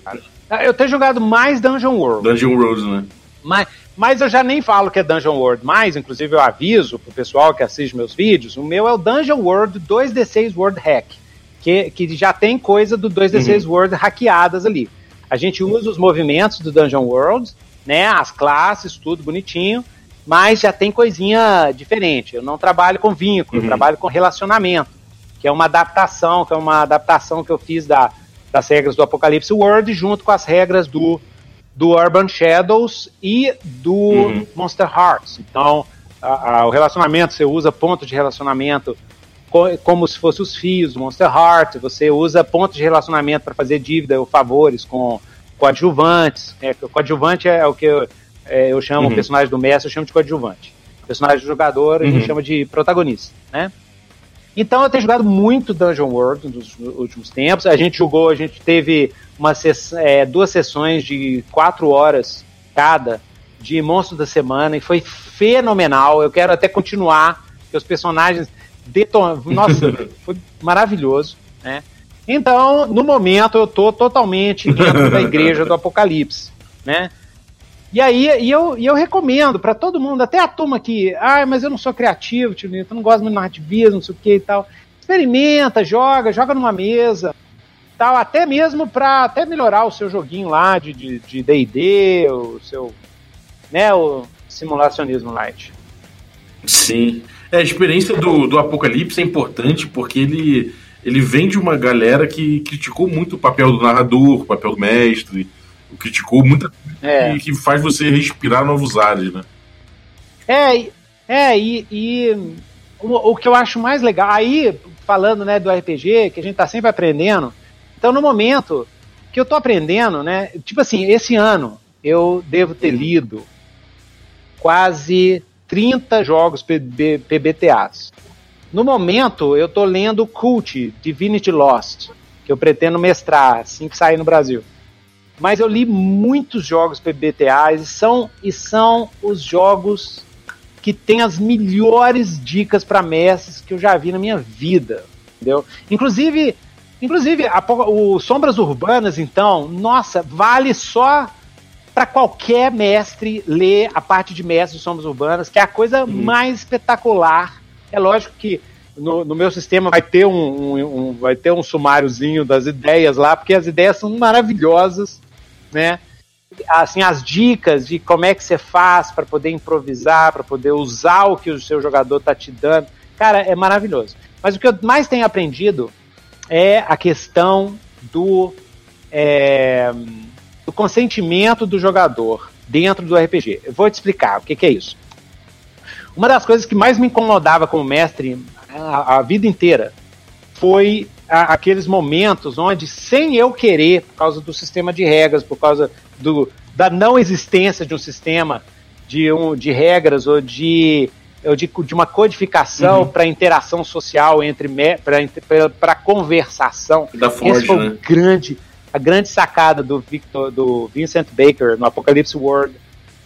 Eu tenho jogado mais Dungeon World. Dungeon World, né? Mas, mas eu já nem falo que é Dungeon World mais, inclusive eu aviso pro pessoal que assiste meus vídeos, o meu é o Dungeon World 2D6 World Hack, que, que já tem coisa do 2D6 uhum. World hackeadas ali. A gente usa os movimentos do Dungeon World, né, as classes, tudo bonitinho, mas já tem coisinha diferente. Eu não trabalho com vínculo, uhum. eu trabalho com relacionamento, que é uma adaptação, que é uma adaptação que eu fiz da, das regras do Apocalipse World junto com as regras do, do Urban Shadows e do uhum. Monster Hearts. Então, a, a, o relacionamento, você usa pontos de relacionamento co como se fossem os fios do Monster Hearts, você usa pontos de relacionamento para fazer dívida ou favores com coadjuvantes. É, coadjuvante é o que eu, é, eu chamo, uhum. o personagem do mestre eu chamo de coadjuvante. O personagem do jogador uhum. a gente chama de protagonista, né? Então eu tenho jogado muito Dungeon World nos últimos tempos. A gente jogou, a gente teve uma é, duas sessões de quatro horas cada de Monstro da Semana e foi fenomenal. Eu quero até continuar, porque os personagens deton... Nossa, foi maravilhoso, né? Então, no momento, eu tô totalmente dentro da igreja do Apocalipse, né? E aí e eu, e eu recomendo para todo mundo, até a turma que, ah, mas eu não sou criativo, tio eu não gosto muito de narrativismo, não sei o que e tal. Experimenta, joga, joga numa mesa, tal, até mesmo para até melhorar o seu joguinho lá de D&D, de, de o seu, né, o simulacionismo light. Sim. É, a experiência do, do Apocalipse é importante porque ele, ele vem de uma galera que criticou muito o papel do narrador, o papel do mestre, criticou muita é. que, que faz você respirar novos ares, né? É, é e, e o, o, que eu acho mais legal, aí falando né, do RPG, que a gente tá sempre aprendendo, então no momento que eu tô aprendendo, né, tipo assim, esse ano eu devo ter lido quase 30 jogos PB, PBTAs. No momento, eu tô lendo Cult, Divinity Lost, que eu pretendo mestrar assim que sair no Brasil. Mas eu li muitos jogos PBTAs e são, e são os jogos que têm as melhores dicas para mestres que eu já vi na minha vida, entendeu? Inclusive, inclusive a, o Sombras Urbanas, então, nossa, vale só para qualquer mestre ler a parte de mestre de sombras urbanas, que é a coisa uhum. mais espetacular. É lógico que no, no meu sistema vai ter um, um, um, vai ter um sumáriozinho das ideias lá, porque as ideias são maravilhosas, né? Assim, as dicas de como é que você faz para poder improvisar, para poder usar o que o seu jogador tá te dando, cara, é maravilhoso. Mas o que eu mais tenho aprendido é a questão do é, do consentimento do jogador dentro do RPG. Eu vou te explicar o que, que é isso. Uma das coisas que mais me incomodava como mestre a, a vida inteira foi a, aqueles momentos onde, sem eu querer, por causa do sistema de regras, por causa do, da não existência de um sistema de, um, de regras ou de, ou de, de uma codificação uhum. para interação social entre para conversação. Da Forge, Esse foi né? grande a grande sacada do, Victor, do Vincent Baker no Apocalypse World,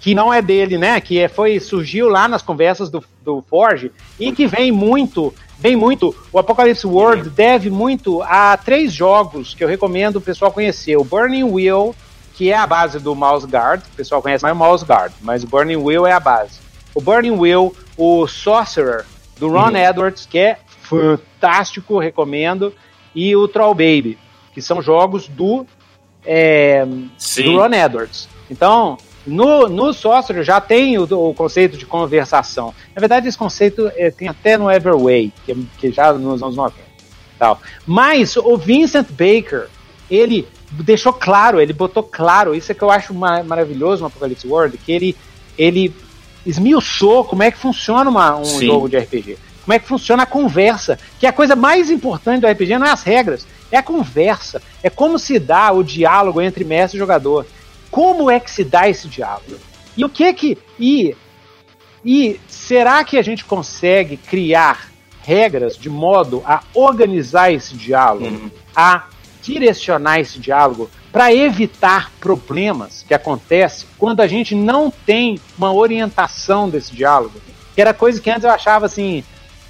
que não é dele, né? Que é, foi surgiu lá nas conversas do, do Forge e que vem muito, vem muito. O Apocalypse World deve muito a três jogos que eu recomendo o pessoal conhecer: o Burning Wheel, que é a base do Mouse Guard, o pessoal conhece mais o Mouse Guard, mas o Burning Wheel é a base. O Burning Wheel, o Sorcerer do Ron uhum. Edwards, que é fantástico, recomendo, e o Troll Baby que são jogos do, é, do Ron Edwards. Então, no, no Sorcerer já tem o, o, conceito de conversação. Na verdade, esse conceito é, tem até no Everway, que, que já nos anos 90. Tal. Mas o Vincent Baker, ele deixou claro, ele botou claro, isso é que eu acho maravilhoso no Apocalypse World, que ele, ele esmiuçou como é que funciona uma, um Sim. jogo de RPG. Como é que funciona a conversa. Que a coisa mais importante do RPG não é as regras, é a conversa. É como se dá o diálogo entre mestre e jogador. Como é que se dá esse diálogo? E o que que. E, e será que a gente consegue criar regras de modo a organizar esse diálogo, Uhum. a direcionar esse diálogo para evitar problemas que acontecem quando a gente não tem uma orientação desse diálogo. Que era coisa que antes eu achava assim,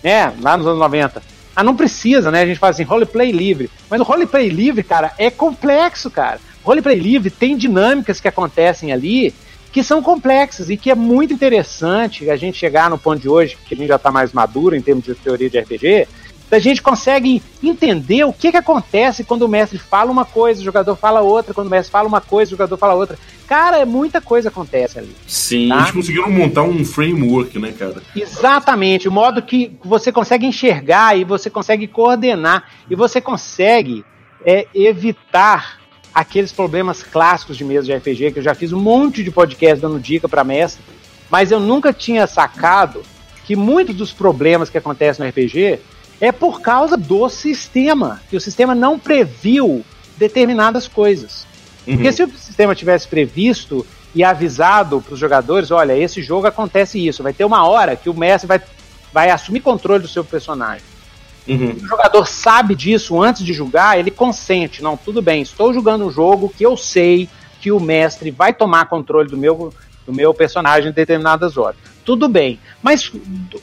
né, lá nos anos 90. Ah, não precisa, né? A gente fala assim, roleplay livre. Mas o roleplay livre, cara, é complexo, cara. Roleplay livre tem dinâmicas que acontecem ali que são complexas e que é muito interessante a gente chegar no ponto de hoje, que a gente já está mais maduro em termos de teoria de RPG, a gente consegue entender o que, que acontece quando o mestre fala uma coisa, o jogador fala outra, quando o mestre fala uma coisa, o jogador fala outra. Cara, é muita coisa acontece ali. Sim, Tá. eles conseguiram montar um framework, né, cara? Exatamente, o modo que você consegue enxergar e você consegue coordenar e você consegue é, evitar aqueles problemas clássicos de mesa de RPG, que eu já fiz um monte de podcast dando dica para mestre, mas eu nunca tinha sacado que muitos dos problemas que acontecem no RPG é por causa do sistema, que o sistema não previu determinadas coisas. Uhum. Porque se o sistema tivesse previsto e avisado para os jogadores, olha, esse jogo acontece isso, vai ter uma hora que o mestre vai, vai assumir controle do seu personagem. Uhum. O jogador sabe disso antes de julgar, ele consente, não, tudo bem, estou jogando um jogo que eu sei que o mestre vai tomar controle do meu, do meu personagem em determinadas horas. Tudo bem, mas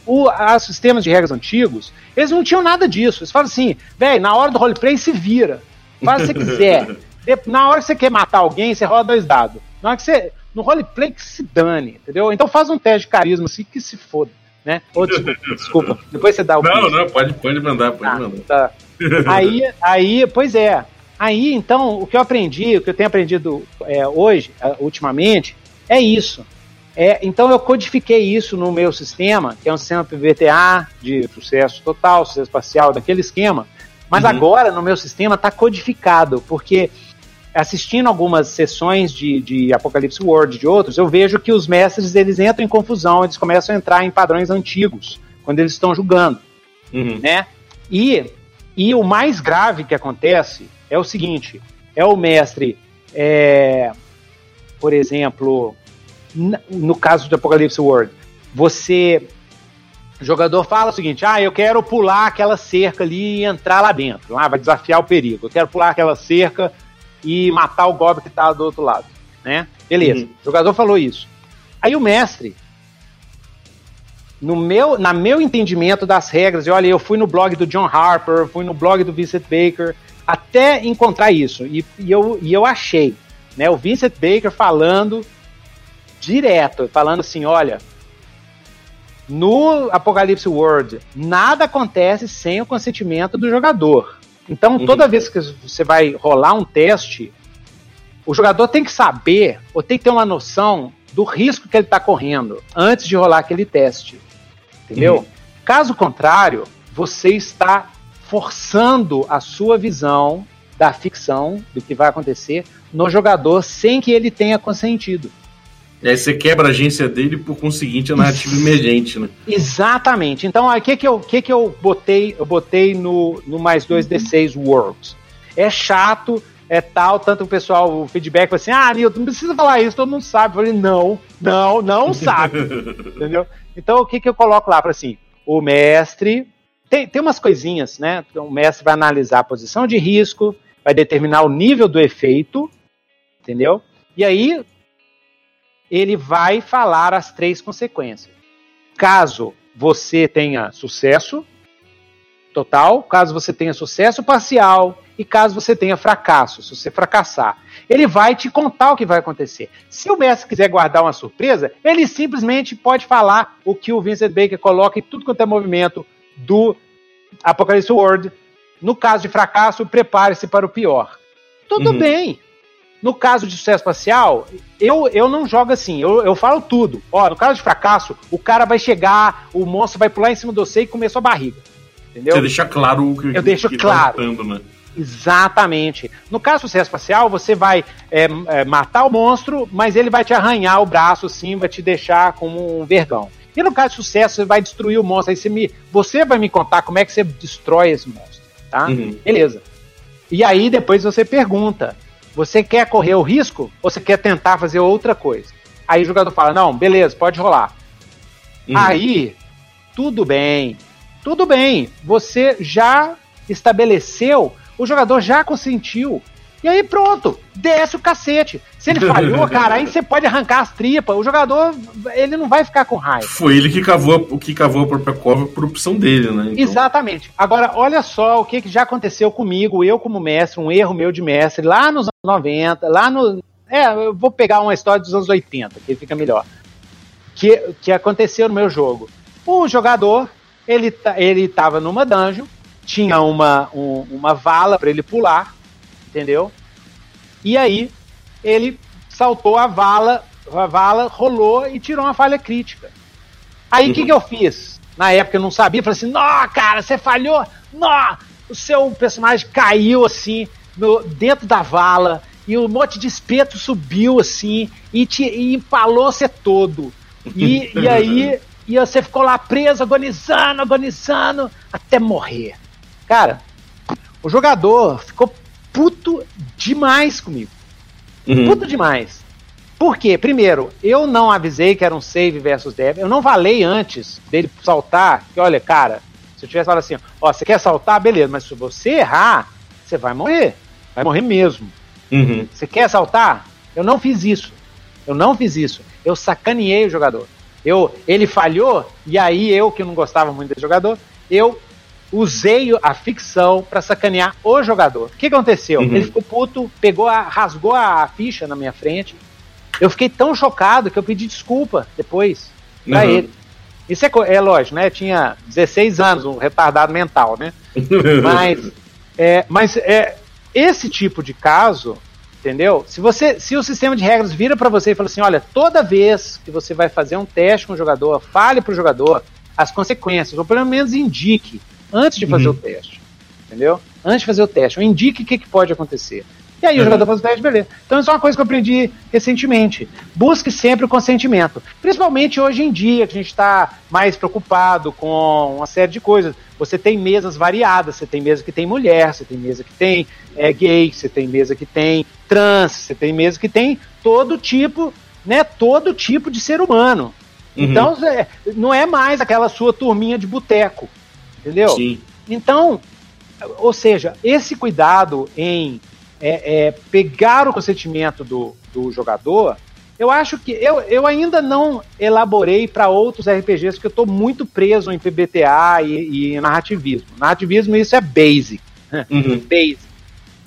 os sistemas de regras antigos, eles não tinham nada disso. Eles falam assim, velho, na hora do roleplay se vira, faz o que você quiser. Na hora que você quer matar alguém, você roda dois dados. Na hora que você. No roleplay que se dane, entendeu? Então faz um teste de carisma assim que se foda, né? Ô, desculpa, desculpa. Depois você dá o Não, piso. não, pode, pode mandar, pode Ah, mandar. tá. Aí, aí, pois é. Aí, então, o que eu aprendi, o que eu tenho aprendido é, hoje, é, ultimamente, é isso. É, então eu codifiquei isso no meu sistema, que é um sistema PBTA de sucesso total, sucesso parcial, daquele esquema. Mas Uhum. agora no meu sistema está codificado, porque assistindo algumas sessões de, de Apocalypse World de outros, eu vejo que os mestres eles entram em confusão, eles começam a entrar em padrões antigos quando eles estão julgando Uhum. né? E, e o mais grave que acontece é o seguinte: é o mestre, é, por exemplo, no caso do Apocalipse World, você. O jogador fala o seguinte: ah, eu quero pular aquela cerca ali e entrar lá dentro. Ah, vai desafiar o perigo. Eu quero pular aquela cerca e matar o goblin que tá do outro lado. Né? Beleza. Uhum. O jogador falou isso. Aí o mestre, no meu, na meu entendimento das regras, e olha, eu fui no blog do John Harper, fui no blog do Vincent Baker, até encontrar isso. E, e eu, e eu achei, né? O Vincent Baker falando direto, falando assim, olha, no Apocalipse World, nada acontece sem o consentimento do jogador. Então, Uhum. toda vez que você vai rolar um teste, o jogador tem que saber, ou tem que ter uma noção do risco que ele está correndo antes de rolar aquele teste. Entendeu? Uhum. Caso contrário, você está forçando a sua visão da ficção, do que vai acontecer, no jogador sem que ele tenha consentido. E aí você quebra a agência dele por conseguinte a narrativa emergente, né? Exatamente. Então, o que que eu, que que eu botei? Eu botei no, no mais 2D6 Worlds. É chato, é tal, tanto o pessoal, o feedback foi assim, ah, Nilton, não precisa falar isso, todo mundo sabe. Eu falei, não, não, não sabe. Entendeu? Então, o que que eu coloco lá? Para assim, o mestre... Tem, tem umas coisinhas, né? Então, o mestre vai analisar a posição de risco, vai determinar o nível do efeito, entendeu? E aí, ele vai falar as três consequências. Caso você tenha sucesso total, caso você tenha sucesso parcial e caso você tenha fracasso, se você fracassar. Ele vai te contar o que vai acontecer. Se o mestre quiser guardar uma surpresa, ele simplesmente pode falar o que o Vincent Baker coloca em tudo quanto é movimento do Apocalipse World. No caso de fracasso, prepare-se para o pior. Tudo Uhum. bem. No caso de sucesso parcial, eu, eu não jogo assim, eu, eu falo tudo. Ó, no caso de fracasso, o cara vai chegar, o monstro vai pular em cima de você e comer sua barriga. Entendeu? Você deixa claro o que Eu deixo que claro. Tá lutando, né? Exatamente. No caso do sucesso espacial, você vai é, é, matar o monstro, mas ele vai te arranhar o braço, sim, vai te deixar como um vergão. E no caso de sucesso, você vai destruir o monstro. Aí você, me, você vai me contar como é que você destrói esse monstro, tá? Uhum. Beleza. E aí depois você pergunta: você quer correr o risco ou você quer tentar fazer outra coisa? Aí o jogador fala: não, beleza, pode rolar. Uhum. Aí, tudo bem. tudo bem, você já estabeleceu, o jogador já consentiu. E aí pronto, desce o cacete. Se ele falhou, cara, aí você pode arrancar as tripas. O jogador, ele não vai ficar com raiva. Foi ele que cavou o que cavou a própria cova por opção dele, né? Então... Exatamente. Agora, olha só o que, que já aconteceu comigo, eu como mestre, um erro meu de mestre, lá nos anos 90, lá no. É, eu vou pegar uma história dos anos 80, que fica melhor. Que, que aconteceu no meu jogo. O jogador, ele, ele tava numa dungeon, tinha uma, um, uma vala para ele pular, entendeu? E aí ele saltou a vala, a vala rolou e tirou uma falha crítica. Aí o uhum. que, que eu fiz? Na época eu não sabia, falei assim: "Nó, cara, você falhou! Nó! O seu personagem caiu assim no, dentro da vala e um monte de espeto subiu assim e, te, e empalou você todo. E, e aí e você ficou lá preso, agonizando, agonizando, até morrer. Cara, o jogador ficou puto demais comigo. Uhum. Puto demais. Por quê? Primeiro, eu não avisei que era um save versus dev. Eu não falei antes dele saltar. Que olha, cara, se eu tivesse falado assim, ó, você quer saltar, beleza, mas se você errar, você vai morrer. Vai morrer mesmo. Uhum. Você quer saltar? Eu não fiz isso. Eu não fiz isso. Eu sacaneei o jogador. Eu, ele falhou, e aí eu, que não gostava muito desse jogador, eu usei a ficção para sacanear o jogador. O que aconteceu? Uhum. Ele ficou puto, pegou a, rasgou a ficha na minha frente. Eu fiquei tão chocado que eu pedi desculpa depois pra uhum. ele. Isso é, é lógico, né? Eu tinha 16 anos, um retardado mental, né? mas é, mas é, esse tipo de caso, entendeu? Se você, se o sistema de regras vira para você e fala assim, olha, toda vez que você vai fazer um teste com o jogador, fale para o jogador as consequências, ou pelo menos indique antes de fazer uhum. o teste. Entendeu? Antes de fazer o teste, eu indique o que, que pode acontecer. E aí uhum. o jogador faz o teste, beleza. Então isso é uma coisa que eu aprendi recentemente. Busque sempre o consentimento. Principalmente hoje em dia, que a gente está mais preocupado com uma série de coisas. Você tem mesas variadas, você tem mesa que tem mulher, você tem mesa que tem é, gay, você tem mesa que tem trans, você tem mesa que tem todo tipo, né? Todo tipo de ser humano. Uhum. Então não é mais aquela sua turminha de boteco. Entendeu? Sim. Então, ou seja, esse cuidado em é, é, pegar o consentimento do, do jogador, eu acho que eu, eu ainda não elaborei para outros RPGs, porque eu estou muito preso em PBTA e, e narrativismo. Narrativismo, isso é basic. Uhum. basic.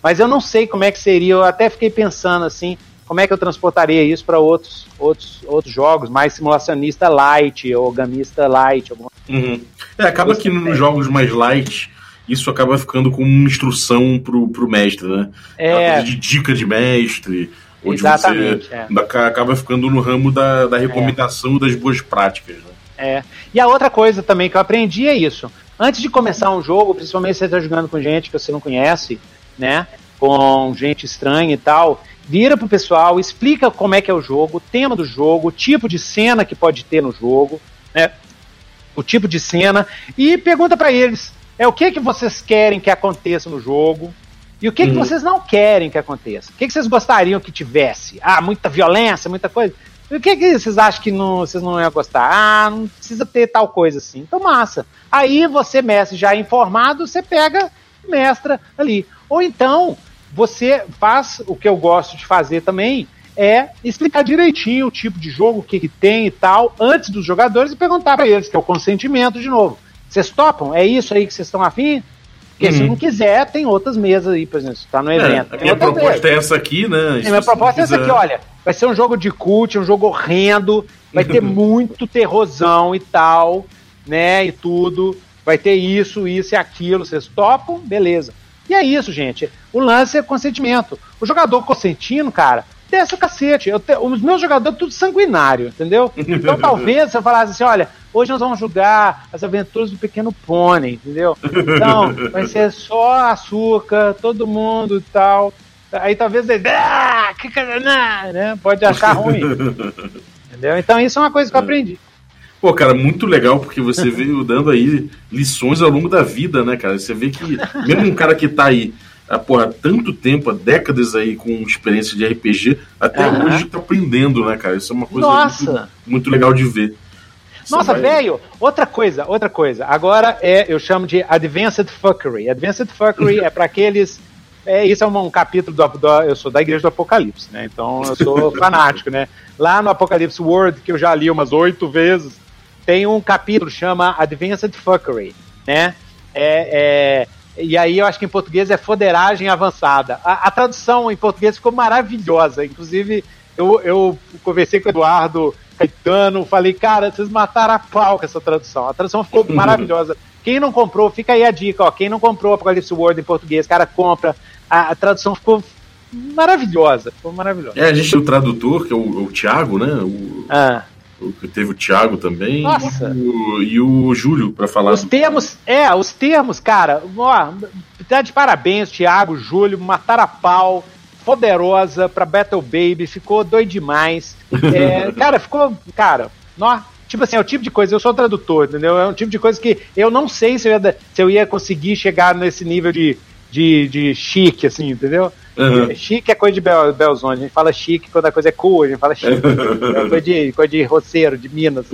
Mas eu não sei como é que seria, eu até fiquei pensando assim, como é que eu transportaria isso para outros, outros, outros jogos, mais simulacionista light ou gamista light. Alguma... Uhum. É, acaba que nos jogos mais light, isso acaba ficando como uma instrução pro, pro mestre, né? É. De dica de mestre. Onde Exatamente, você é. acaba ficando no ramo da, da recomendação é. das boas práticas. Né? É. E a outra coisa também que eu aprendi é isso. Antes de começar um jogo, principalmente se você está jogando com gente que você não conhece, né? Com gente estranha e tal, vira pro pessoal, explica como é que é o jogo, o tema do jogo, o tipo de cena que pode ter no jogo, né? O tipo de cena e pergunta para eles, é o que que vocês querem que aconteça no jogo e o que uhum. que vocês não querem que aconteça. O que que vocês gostariam que tivesse? Ah, muita violência, muita coisa. E o que que vocês acham que não, vocês não iam gostar? Ah, não precisa ter tal coisa assim. Então massa. Aí você mestre já informado, você pega mestra ali. Ou então você faz o que eu gosto de fazer também, é explicar direitinho o tipo de jogo, o que, que tem e tal, antes dos jogadores e perguntar para eles, que é o consentimento de novo. Vocês topam? É isso aí que vocês estão afim? Porque uhum. se não quiser, tem outras mesas aí, por exemplo, está no é, evento. É, a minha proposta é essa aqui, né? A minha proposta é essa aqui, olha. Vai ser um jogo de cult, um jogo horrendo, vai ter muito terrorzão e tal, né? E tudo. Vai ter isso, isso e aquilo. Vocês topam? Beleza. E é isso, gente. O lance é consentimento. O jogador consentindo, cara, desce o cacete. Eu te, os meus jogadores tudo sanguinário, entendeu? Então talvez eu falasse assim, olha, hoje nós vamos jogar as aventuras do pequeno pônei, entendeu? Então, vai ser só açúcar, todo mundo e tal. Aí talvez ele, ah, que né? Pode achar ruim. entendeu? Então isso é uma coisa que eu aprendi. Pô, cara, muito legal, porque você veio dando aí lições ao longo da vida, né, cara? Você vê que, mesmo um cara que tá aí há porra, tanto tempo, há décadas aí com experiência de RPG, até uhum. hoje tá aprendendo, né, cara? Isso é uma coisa muito, muito, legal de ver. Nossa, vai... velho, outra coisa, outra coisa. Agora é, eu chamo de Advanced Fuckery. Advanced Fuckery é para aqueles. É, isso é um, um capítulo do, do, Eu sou da Igreja do Apocalipse, né? Então eu sou fanático, né? Lá no Apocalipse Word, que eu já li umas oito vezes, tem um capítulo que chama Advanced Fuckery, né? É, é, e aí eu acho que em português é foderagem avançada. A, a tradução em português ficou maravilhosa. Inclusive, eu, eu conversei com o Eduardo Caetano, falei, cara, vocês mataram a pau com essa tradução. A tradução ficou maravilhosa. Quem não comprou, fica aí a dica, ó. Quem não comprou Apocalipse Word em português, cara, compra. A, a tradução ficou maravilhosa. Ficou maravilhosa. É, a gente tem o tradutor, que é o, o Thiago, né? O... Ah. Teve o Thiago também Nossa. E, o, e o Júlio para falar. Os termos, é, os termos, cara, ó, tá de parabéns, Thiago, Júlio, mataram a pau, poderosa pra Battle Baby, ficou doido demais. É, cara, ficou, cara, tipo assim, é o tipo de coisa, eu sou tradutor, entendeu? É um tipo de coisa que eu não sei se eu ia, se eu ia conseguir chegar nesse nível de, de, de chique, assim, entendeu? Uhum. Chique é coisa de Bel, Belzone. A gente fala chique quando a coisa é cool, a gente fala chique. é coisa de, coisa de roceiro, de Minas.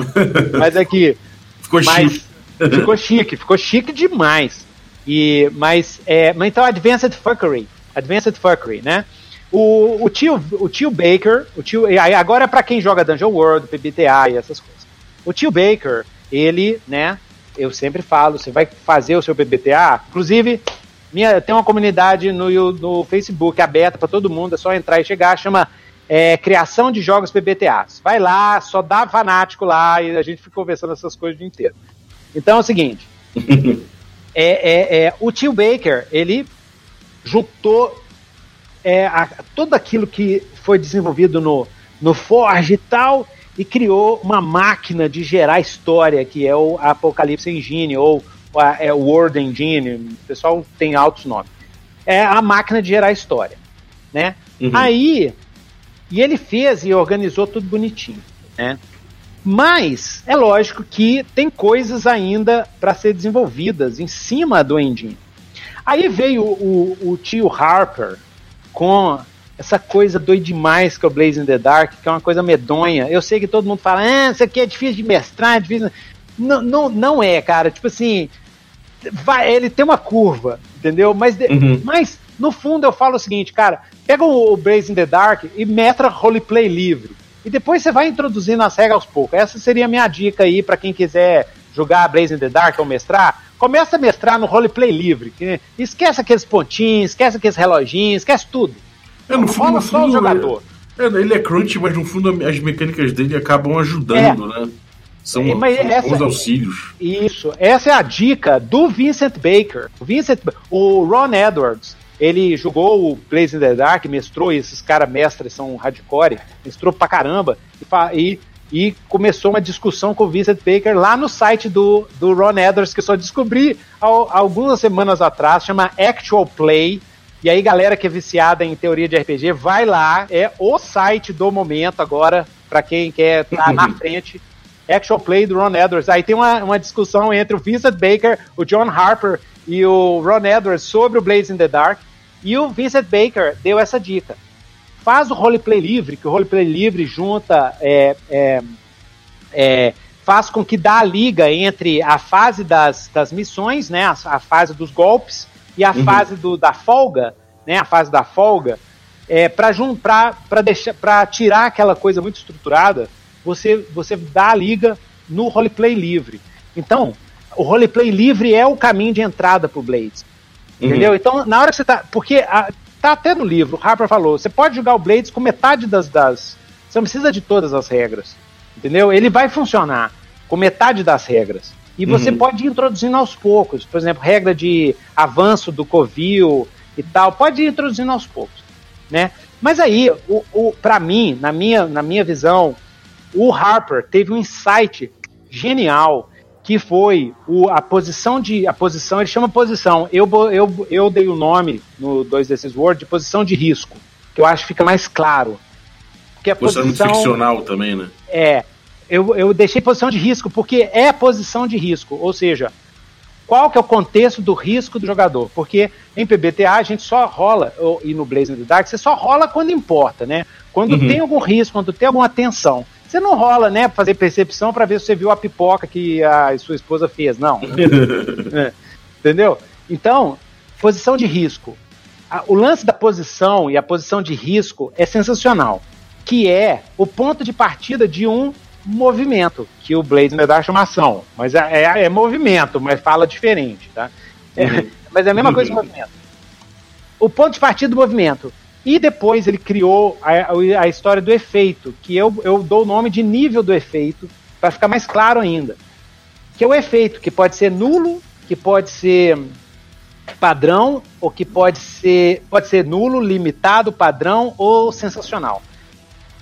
Mas é que. Ficou mas, chique. Ficou chique, ficou chique demais. E, mas, é, mas então, Advanced Fuckery. Advanced Fuckery, né? O, o, tio, o tio Baker, o tio, agora é para quem joga Dungeon World, PBTA e essas coisas. O tio Baker, ele, né? Eu sempre falo, você vai fazer o seu PBTA, inclusive minha, tem uma comunidade no, no Facebook aberta para todo mundo, é só entrar e chegar, chama é, Criação de Jogos PBTAs. Vai lá, só dá fanático lá e a gente fica conversando essas coisas o dia inteiro. Então é o seguinte: é, é, é, o tio Baker, ele juntou é, a, tudo aquilo que foi desenvolvido no, no Forge e tal e criou uma máquina de gerar história, que é o Apocalipse Engine, ou é o Word Engine, o pessoal tem altos nomes. É a máquina de gerar história, né? Uhum. Aí, e ele fez e organizou tudo bonitinho, né? Mas é lógico que tem coisas ainda para ser desenvolvidas em cima do engine. Aí veio o, o, o tio Harper com essa coisa doida demais que é o Blaze in the Dark, que é uma coisa medonha. Eu sei que todo mundo fala, ah, isso aqui é difícil de mestrar, é difícil. Não, não, não é, cara. Tipo assim, vai, ele tem uma curva, entendeu? Mas, uhum. mas no fundo eu falo o seguinte, cara, pega o, o Blaze in the Dark e metra roleplay livre. E depois você vai introduzindo as regras aos poucos. Essa seria a minha dica aí para quem quiser jogar Blaze in the Dark ou mestrar. Começa a mestrar no roleplay livre. Que, esquece aqueles pontinhos, esquece aqueles reloginhos, esquece tudo. É, no fundo, no fundo, só o jogador. É, ele é crunch, mas no fundo as mecânicas dele acabam ajudando, é. né? São, é, Mas são essa, auxílios. Isso. Essa é a dica do Vincent Baker. O, Vincent, o Ron Edwards, ele jogou o Blaze in the Dark, mestrou, e esses caras mestres são hardcore, mestrou pra caramba, e, e, começou uma discussão com o Vincent Baker lá no site do, do Ron Edwards, que eu só descobri ao, algumas semanas atrás, chama Actual Play. E aí, galera que é viciada em teoria de RPG, vai lá, é o site do momento agora, para quem quer estar tá na frente Action Play do Ron Edwards. Aí tem uma, uma discussão entre o Vincent Baker, o John Harper e o Ron Edwards sobre o Blaze in the Dark. E o Vincent Baker deu essa dica. Faz o roleplay livre, que o roleplay livre junta. É, é, é, faz com que dá a liga entre a fase das, das missões, né, a, a fase dos golpes, e a uhum. fase do, da folga, né, a fase da folga, é, para tirar aquela coisa muito estruturada você, você dá a liga no roleplay livre. Então, o roleplay livre é o caminho de entrada pro Blades. Uhum. Entendeu? Então, na hora que você tá. Porque a, tá até no livro, o Harper falou: você pode jogar o Blades com metade das, das. Você não precisa de todas as regras. Entendeu? Ele vai funcionar com metade das regras. E você uhum. pode ir introduzindo aos poucos. Por exemplo, regra de avanço do covil e tal. Pode ir introduzindo aos poucos. Né? Mas aí, o, o, para mim, na minha, na minha visão, o Harper teve um insight genial que foi o, a posição de a posição ele chama posição eu, eu, eu dei o nome no 2 desses Word de posição de risco que eu acho que fica mais claro. Porque a posição, posição ficcional também né? É eu, eu deixei posição de risco porque é posição de risco ou seja qual que é o contexto do risco do jogador? Porque em PBTA a gente só rola ou, e no Blazing the Dark você só rola quando importa né? Quando uhum. tem algum risco quando tem alguma tensão você não rola, né, fazer percepção para ver se você viu a pipoca que a sua esposa fez, não. É. Entendeu? Então, posição de risco. O lance da posição e a posição de risco é sensacional, que é o ponto de partida de um movimento, que o Blaze dá chama ação, mas é, é, é, movimento, mas fala diferente, tá? É, uhum. mas é a mesma coisa que movimento. O ponto de partida do movimento. E depois ele criou a, a história do efeito, que eu, eu dou o nome de nível do efeito, para ficar mais claro ainda. Que é o efeito, que pode ser nulo, que pode ser padrão, ou que pode ser, pode ser nulo, limitado, padrão ou sensacional.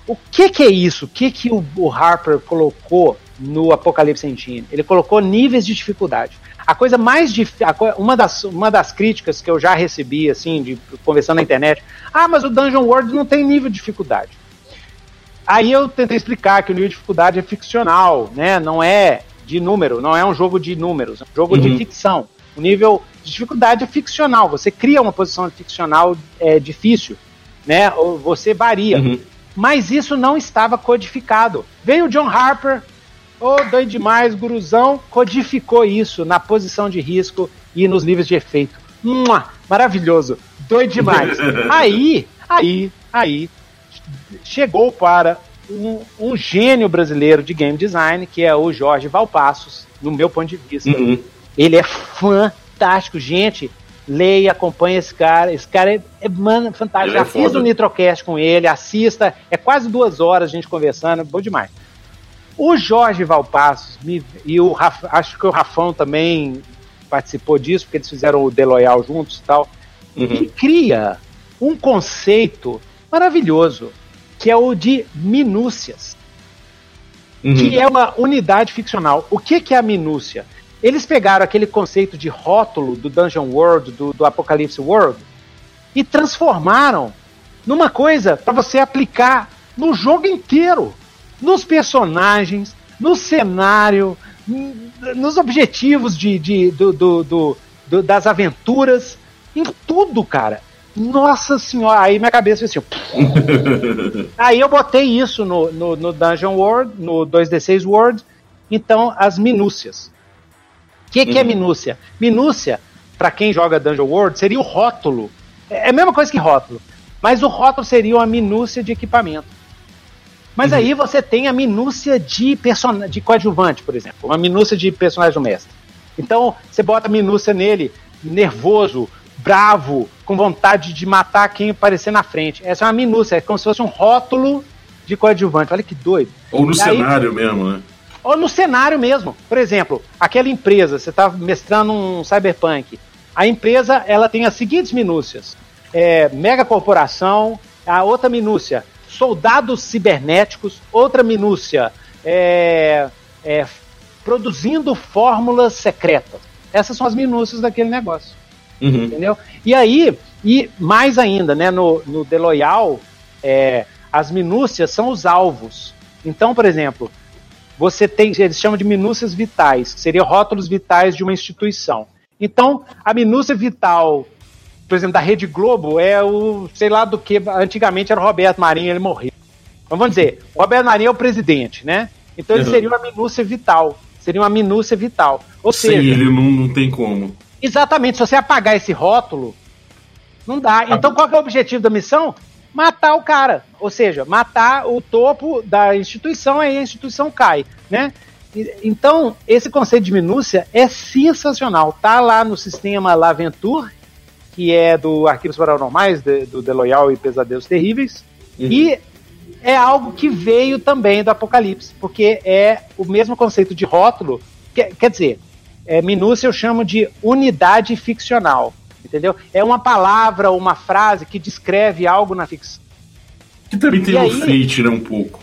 O que, que é isso? O que, que o, o Harper colocou no Apocalipse Engine? Ele colocou níveis de dificuldade. A coisa mais difícil, uma das, uma das críticas que eu já recebi, assim, de conversando na internet, ah, mas o Dungeon World não tem nível de dificuldade. Aí eu tentei explicar que o nível de dificuldade é ficcional, né? Não é de número, não é um jogo de números, é um jogo uhum. de ficção. O nível de dificuldade é ficcional. Você cria uma posição ficcional é, difícil, né? Ou você varia. Uhum. Mas isso não estava codificado. Veio o John Harper, Ô, oh, doido demais, guruzão, codificou isso na posição de risco e nos níveis de efeito. Mua, maravilhoso, doido demais. aí, aí, aí, chegou para um, um, gênio brasileiro de game design, que é o Jorge Valpassos, no meu ponto de vista. Uhum. Ele é fantástico, gente. Leia, acompanhe esse cara. Esse cara é, é mano, fantástico. Já é fiz o Nitrocast com ele, assista. É quase duas horas a gente conversando, bom demais. O Jorge Valpassos me, e o Raf, acho que o Rafão também participou disso, porque eles fizeram o Deloyal juntos e tal. Uhum. E cria um conceito maravilhoso, que é o de minúcias. Uhum. Que é uma unidade ficcional. O que, que é a minúcia? Eles pegaram aquele conceito de rótulo do Dungeon World, do, do Apocalypse World, e transformaram numa coisa para você aplicar no jogo inteiro nos personagens, no cenário, nos objetivos de, de do, do, do, do, das aventuras, em tudo, cara. Nossa senhora, aí minha cabeça assim. aí eu botei isso no, no, no, Dungeon World, no 2D6 World, então as minúcias. O que, que é uhum. minúcia? Minúcia, para quem joga Dungeon World, seria o rótulo. É, é a mesma coisa que rótulo, mas o rótulo seria uma minúcia de equipamento. Mas uhum. aí você tem a minúcia de person... de coadjuvante, por exemplo, uma minúcia de personagem do mestre. Então você bota a minúcia nele, nervoso, bravo, com vontade de matar quem aparecer na frente. Essa é uma minúcia, é como se fosse um rótulo de coadjuvante. Olha que doido. Ou no e cenário aí... mesmo, né? Ou no cenário mesmo. Por exemplo, aquela empresa, você está mestrando um cyberpunk. A empresa ela tem as seguintes minúcias: é, mega corporação, a outra minúcia, soldados cibernéticos, outra minúcia, é, é, produzindo fórmulas secretas. Essas são as minúcias daquele negócio. Uhum. Entendeu? E aí, e mais ainda, né, no, no The Loyal, é, as minúcias são os alvos. Então, por exemplo, você tem, eles chamam de minúcias vitais, que seriam rótulos vitais de uma instituição. Então, a minúcia vital por exemplo, da Rede Globo é o, sei lá do que, antigamente era o Roberto Marinho, ele morreu. Então vamos dizer, o Roberto Marinho é o presidente, né? Então ele uhum. seria uma minúcia vital. Seria uma minúcia vital. Ou Sem seja, ele não, não tem como. Exatamente, se você apagar esse rótulo, não dá. Então qual é o objetivo da missão? Matar o cara. Ou seja, matar o topo da instituição, aí a instituição cai, né? Então, esse conceito de minúcia é sensacional. Tá lá no sistema Laventure que é do Arquivos Paranormais, de, do The Loyal e Pesadelos Terríveis. Uhum. E é algo que veio também do Apocalipse, porque é o mesmo conceito de rótulo. Quer, quer dizer, é, minúcia eu chamo de unidade ficcional. Entendeu? É uma palavra, uma frase que descreve algo na ficção. Que também tem e um aí, fate, né? Um pouco.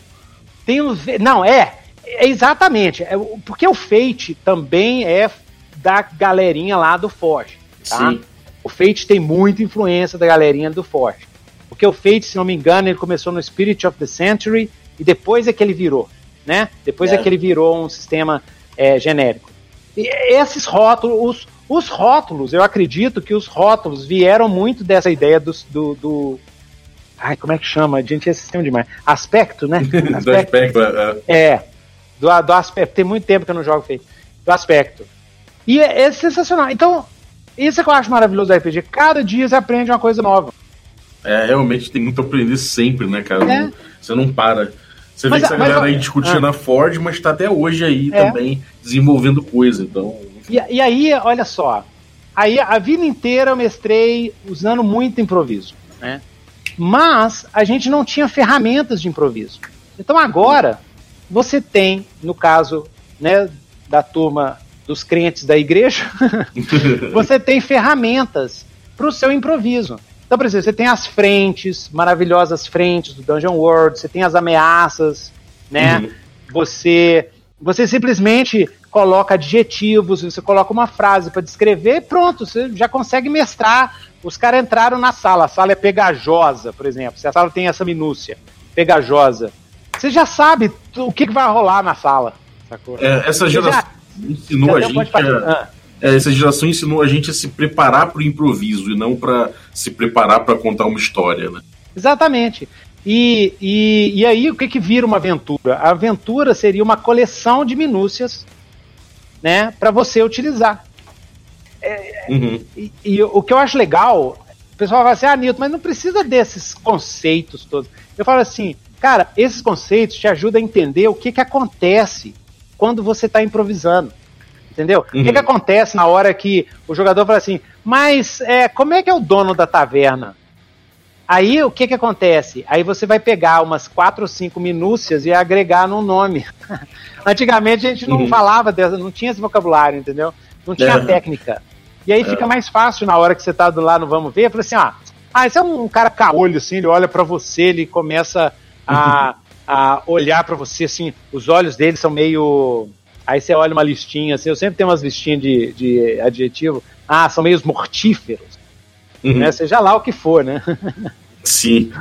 Tem um. Não, é. é exatamente. É, porque o fate também é da galerinha lá do Forge. Tá? Sim. O Fate tem muita influência da galerinha do Forte. Porque o Fate, se não me engano, ele começou no Spirit of the Century e depois é que ele virou, né? Depois é, é que ele virou um sistema é, genérico. E esses rótulos, os, os, rótulos, eu acredito que os rótulos vieram muito dessa ideia do, do, do, Ai, como é que chama? A gente é sistema demais. Aspecto, né? do aspecto, é. É. Do, do aspecto. Tem muito tempo que eu não jogo feito. Do aspecto. E é, é sensacional. Então, isso é que eu acho maravilhoso do RPG. Cada dia você aprende uma coisa nova. É, realmente tem muito a aprender sempre, né, cara? É. Você não para. Você Mas vê que essa mas galera aí discutindo ah. na Ford, mas tá até hoje aí É. também desenvolvendo coisa. Então, E, e aí, olha só. Aí a vida inteira eu mestrei usando muito improviso, né? Mas a gente não tinha ferramentas de improviso. Então agora você tem, no caso, né, da turma dos crentes da igreja, você tem ferramentas para o seu improviso. Então, por exemplo, você tem as frentes, maravilhosas frentes do Dungeon World, você tem as ameaças, né? Uhum. Você, você simplesmente coloca adjetivos, você coloca uma frase para descrever, pronto, você já consegue mestrar. Os caras entraram na sala, a sala é pegajosa, por exemplo. Se a sala tem essa minúcia, pegajosa, você já sabe o que, que vai rolar na sala. Sacou? é, essa geração já- ensinou a gente a, Ah. é, essa geração ensinou a gente a se preparar para o improviso e não para se preparar para contar uma história, né? Exatamente. E, e, e aí o que, que vira uma aventura? A aventura seria uma coleção de minúcias né, para você utilizar. Uhum. E, e o que eu acho legal, o pessoal fala assim, ah, Nilton, mas não precisa desses conceitos todos. Eu falo assim, cara, esses conceitos te ajudam a entender o que, que acontece quando você está improvisando. Entendeu? O que, Uhum. que acontece na hora que o jogador fala assim, mas é, como é que é o dono da taverna? Aí o que que acontece? Aí você vai pegar umas quatro ou cinco minúcias e agregar num nome. Antigamente a gente não Uhum. falava dessa, não tinha esse vocabulário, entendeu? Não tinha É. técnica. E aí fica mais fácil na hora que você tá do lá no Vamos Ver, fala assim, ah, ah, esse é um cara caolho, assim, ele olha pra você, ele começa a, a olhar pra você, assim, os olhos dele são meio... Aí você olha uma listinha, assim, eu sempre tenho umas listinhas de, de adjetivo, ah, são meio mortíferos, Uhum. né? Seja lá o que for, né? Sim.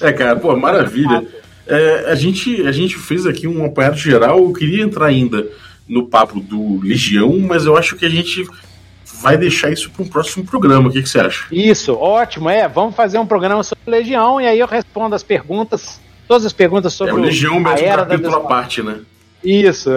É, cara, pô, maravilha. É, a, gente, a gente fez aqui um apanhado geral. Eu queria entrar ainda no papo do Legião, mas eu acho que a gente vai deixar isso para um próximo programa. O que, que você acha? Isso, ótimo, é. Vamos fazer um programa sobre Legião e aí eu respondo as perguntas, todas as perguntas É sobre o Legião a mesmo, era da capítulo à parte, né? Isso.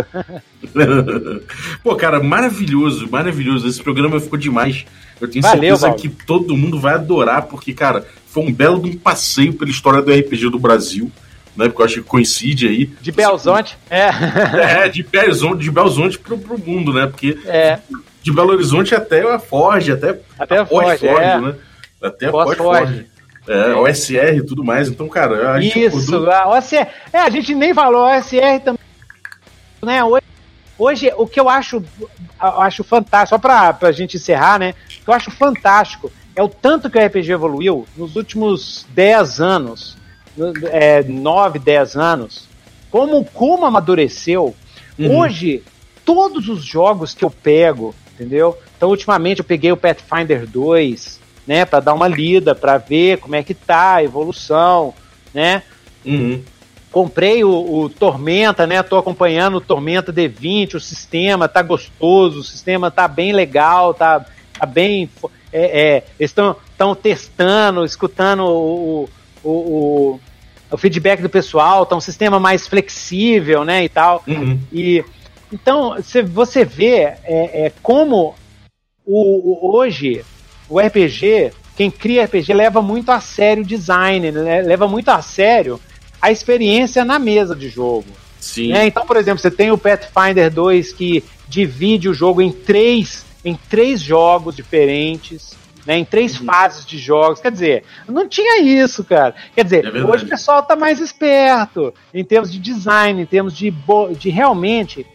Pô, cara, maravilhoso, maravilhoso. Esse programa ficou demais. Eu tenho Valeu, certeza Valdo. que todo mundo vai adorar, porque, cara, foi um belo de um passeio pela história do RPG do Brasil, né? Porque eu acho que coincide aí. De Belzonte. É. É, de Belo Horizonte, de Belo Horizonte pro, pro mundo, né? Porque É. de Belo Horizonte até a Forge, até, Até a Forge, pós-Forge, é. né? Até a Pós-Forge. pós-Forge. É, OSR e tudo mais. Então, cara, a gente Isso, acordou- a OSR. É, a gente nem falou, a OSR também. Né, hoje, hoje, o que eu acho, eu acho fantástico, só pra, pra gente encerrar, né? O que eu acho fantástico é o tanto que o RPG evoluiu nos últimos 10 anos, no- é, 9, 10 anos. Como, como amadureceu. Uhum. Hoje, todos os jogos que eu pego, entendeu? Então, ultimamente eu peguei o Pathfinder 2, né, para dar uma lida, para ver como é que tá a evolução, né? Uhum. Comprei o, o Tormenta, né? Tô acompanhando o Tormenta D20, o sistema tá gostoso, o sistema tá bem legal, tá, tá bem. É, é, eles estão testando, escutando o, o, o, o feedback do pessoal, tá um sistema mais flexível, né? E tal. Uhum. E então cê- você vê é, é, como o, o- hoje o RPG, quem cria RPG leva muito a sério o design, né? leva muito a sério a experiência na mesa de jogo. Sim. né? Então, por exemplo, você tem o Pathfinder 2 que divide o jogo em três, em três jogos diferentes. Né, em três fases de jogos, quer dizer, não tinha isso, cara. Quer dizer, É hoje o pessoal tá mais esperto em termos de design, em termos de, de realmente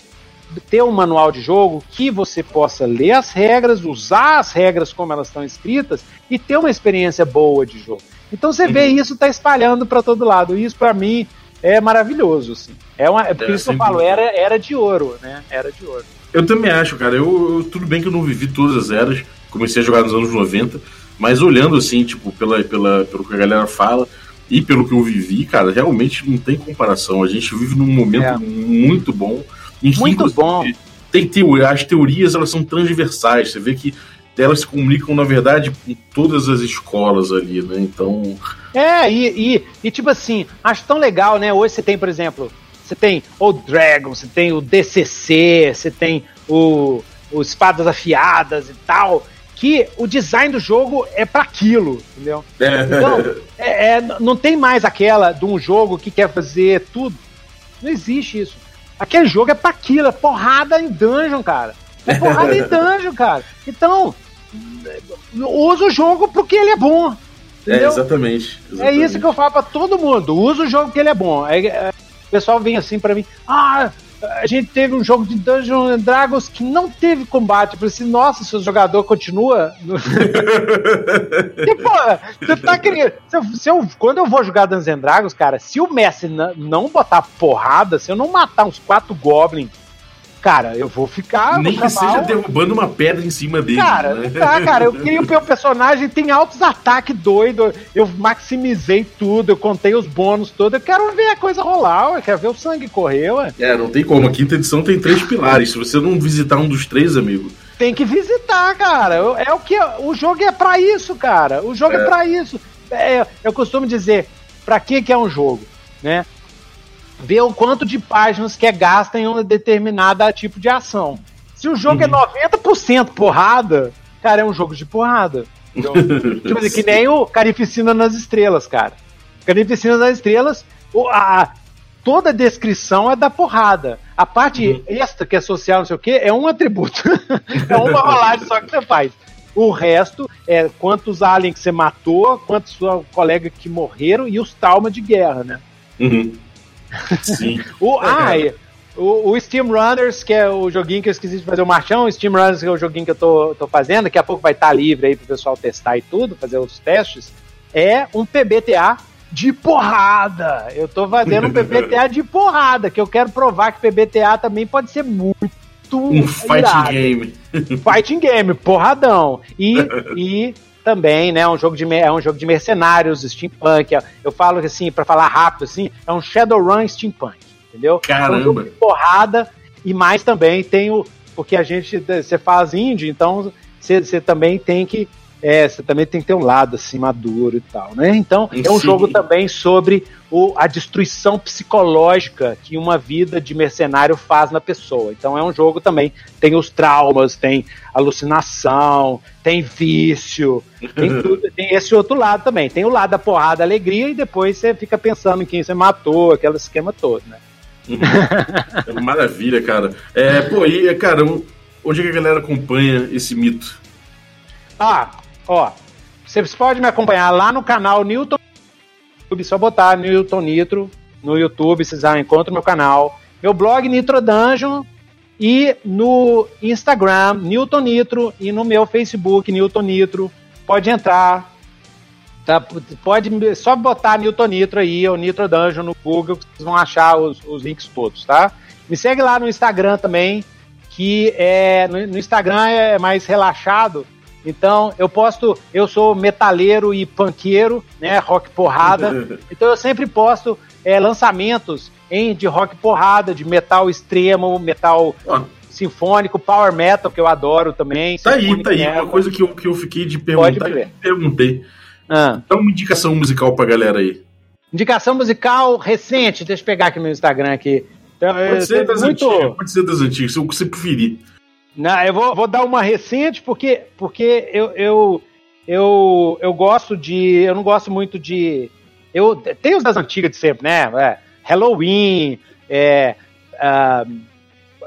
ter um manual de jogo que você possa ler as regras, usar as regras como elas estão escritas e ter uma experiência boa de jogo. Então você vê Uhum. isso tá espalhando para todo lado. E isso para mim é maravilhoso, assim. É, uma, é por É, isso que eu falo, era, era de ouro, né? Era de ouro. Eu também acho, cara. Eu, eu- tudo bem que eu não vivi todas as eras, comecei a jogar nos anos 90, mas olhando assim, tipo, pela, pela, pelo que a galera fala e pelo que eu vivi, cara, realmente não tem comparação. A gente vive num momento É. muito bom. Que, Muito bom. Tem teoria, as teorias elas são transversais. Você vê que elas se comunicam, na verdade, com todas as escolas ali, né? Então, É, e, e, e, tipo assim, acho tão legal, né? Hoje você tem, por exemplo, você tem o Dragon, você tem o DCC, você tem o, o Espadas Afiadas e tal, que o design do jogo é para aquilo, entendeu? É. Então, é, é, não tem mais aquela de um jogo que quer fazer tudo. Não existe isso. Aquele jogo é pra aquilo, é porrada em dungeon, cara. É porrada em dungeon, cara. Então, usa o jogo porque ele é bom. É, entendeu? É, exatamente, exatamente, É isso que eu falo pra todo mundo. Usa o jogo porque ele é bom. É, é, o pessoal vem assim pra mim, ah, a gente teve um jogo de Dungeons and Dragons que não teve combate. Eu falei assim, nossa, seu jogador continua. e, pô, você tá querendo. Se se eu, quando eu vou jogar Dungeons and Dragons, cara, se o Messi não botar porrada, se eu não matar uns quatro goblins cara, eu vou ficar. Nem que seja derrubando uma pedra em cima dele. Cara, né? tá, cara, eu queria o meu personagem, tem altos ataques doidos, eu maximizei tudo, eu contei os bônus todos, eu quero ver a coisa rolar, eu quero ver o sangue correr, ué. É, não tem como, a quinta edição tem três pilares, se você não visitar um dos três, amigo. Tem que visitar, cara, é o que, o jogo é para isso, cara, o jogo é, é para isso. É, eu costumo dizer, para que que é um jogo, né? Ver o quanto de páginas que é gasta em um determinado tipo de ação. Se o jogo é uhum. é 90% porrada, cara, é um jogo de porrada. Então, tipo assim, que nem o Carificina nas Estrelas, cara. Carificina nas Estrelas, a, toda a descrição é da porrada. A parte uhum. extra, que é social, não sei o que, é um atributo. é uma rolagem só que você faz. O resto é quantos aliens que você matou, quantos sua colega que morreram e os traumas de guerra, né? Uhum. Sim. o, ah, o, o, Steam Runners, que é o joguinho que eu esqueci de fazer o marchão, o Steam Runners, que é o joguinho que eu tô, tô fazendo, daqui a pouco vai estar tá livre aí pro pessoal testar e tudo, fazer os testes, é um PBTA de porrada. Eu tô fazendo um PBTA de porrada, que eu quero provar que PBTA também pode ser muito um fighting game. Fighting game, porradão. E, e também, né? Um jogo de, é um jogo de mercenários, steampunk. Eu falo assim, para falar rápido assim, é um Shadowrun steampunk, entendeu? Caramba. É um jogo de porrada e mais também tem o porque a gente você faz indie, então você também tem que é, você também tem que ter um lado assim maduro e tal, né? Então é um Sim. jogo também sobre o, a destruição psicológica que uma vida de mercenário faz na pessoa. Então é um jogo também tem os traumas, tem alucinação, tem vício, tem, tudo, tem esse outro lado também. Tem o lado da porrada, da alegria e depois você fica pensando em quem você matou, aquele esquema todo, né? Uhum. Maravilha, cara. É, pô, e, cara, onde é que a galera acompanha esse mito? Ah, Ó, vocês podem me acompanhar lá no canal Newton só botar Newton Nitro no YouTube, vocês já encontram meu canal. Meu blog Nitro Dungeon e no Instagram Newton Nitro e no meu Facebook Newton Nitro. Pode entrar. Tá, pode só botar Newton Nitro aí ou Nitro Dungeon no Google, vocês vão achar os, os links todos, tá? Me segue lá no Instagram também, que é no, no Instagram é mais relaxado. Então, eu posto, eu sou metaleiro e panqueiro, né, rock porrada. então eu sempre posto é, lançamentos em, de rock porrada, de metal extremo, metal sinfônico, power metal, que eu adoro também. Tá aí, tá aí. Uma coisa que eu, que eu fiquei de perguntar, eu perguntei. Ah. Dá uma indicação musical pra galera aí. Indicação musical recente, deixa eu pegar aqui meu Instagram aqui. Então, pode ser das muito... antigas, pode ser das antigas, o que você preferir. Não, eu vou, vou dar uma recente porque, porque eu, eu, eu, eu gosto de. Eu não gosto muito de. Eu tenho os das antigas de sempre, né? É, Halloween, é, uh,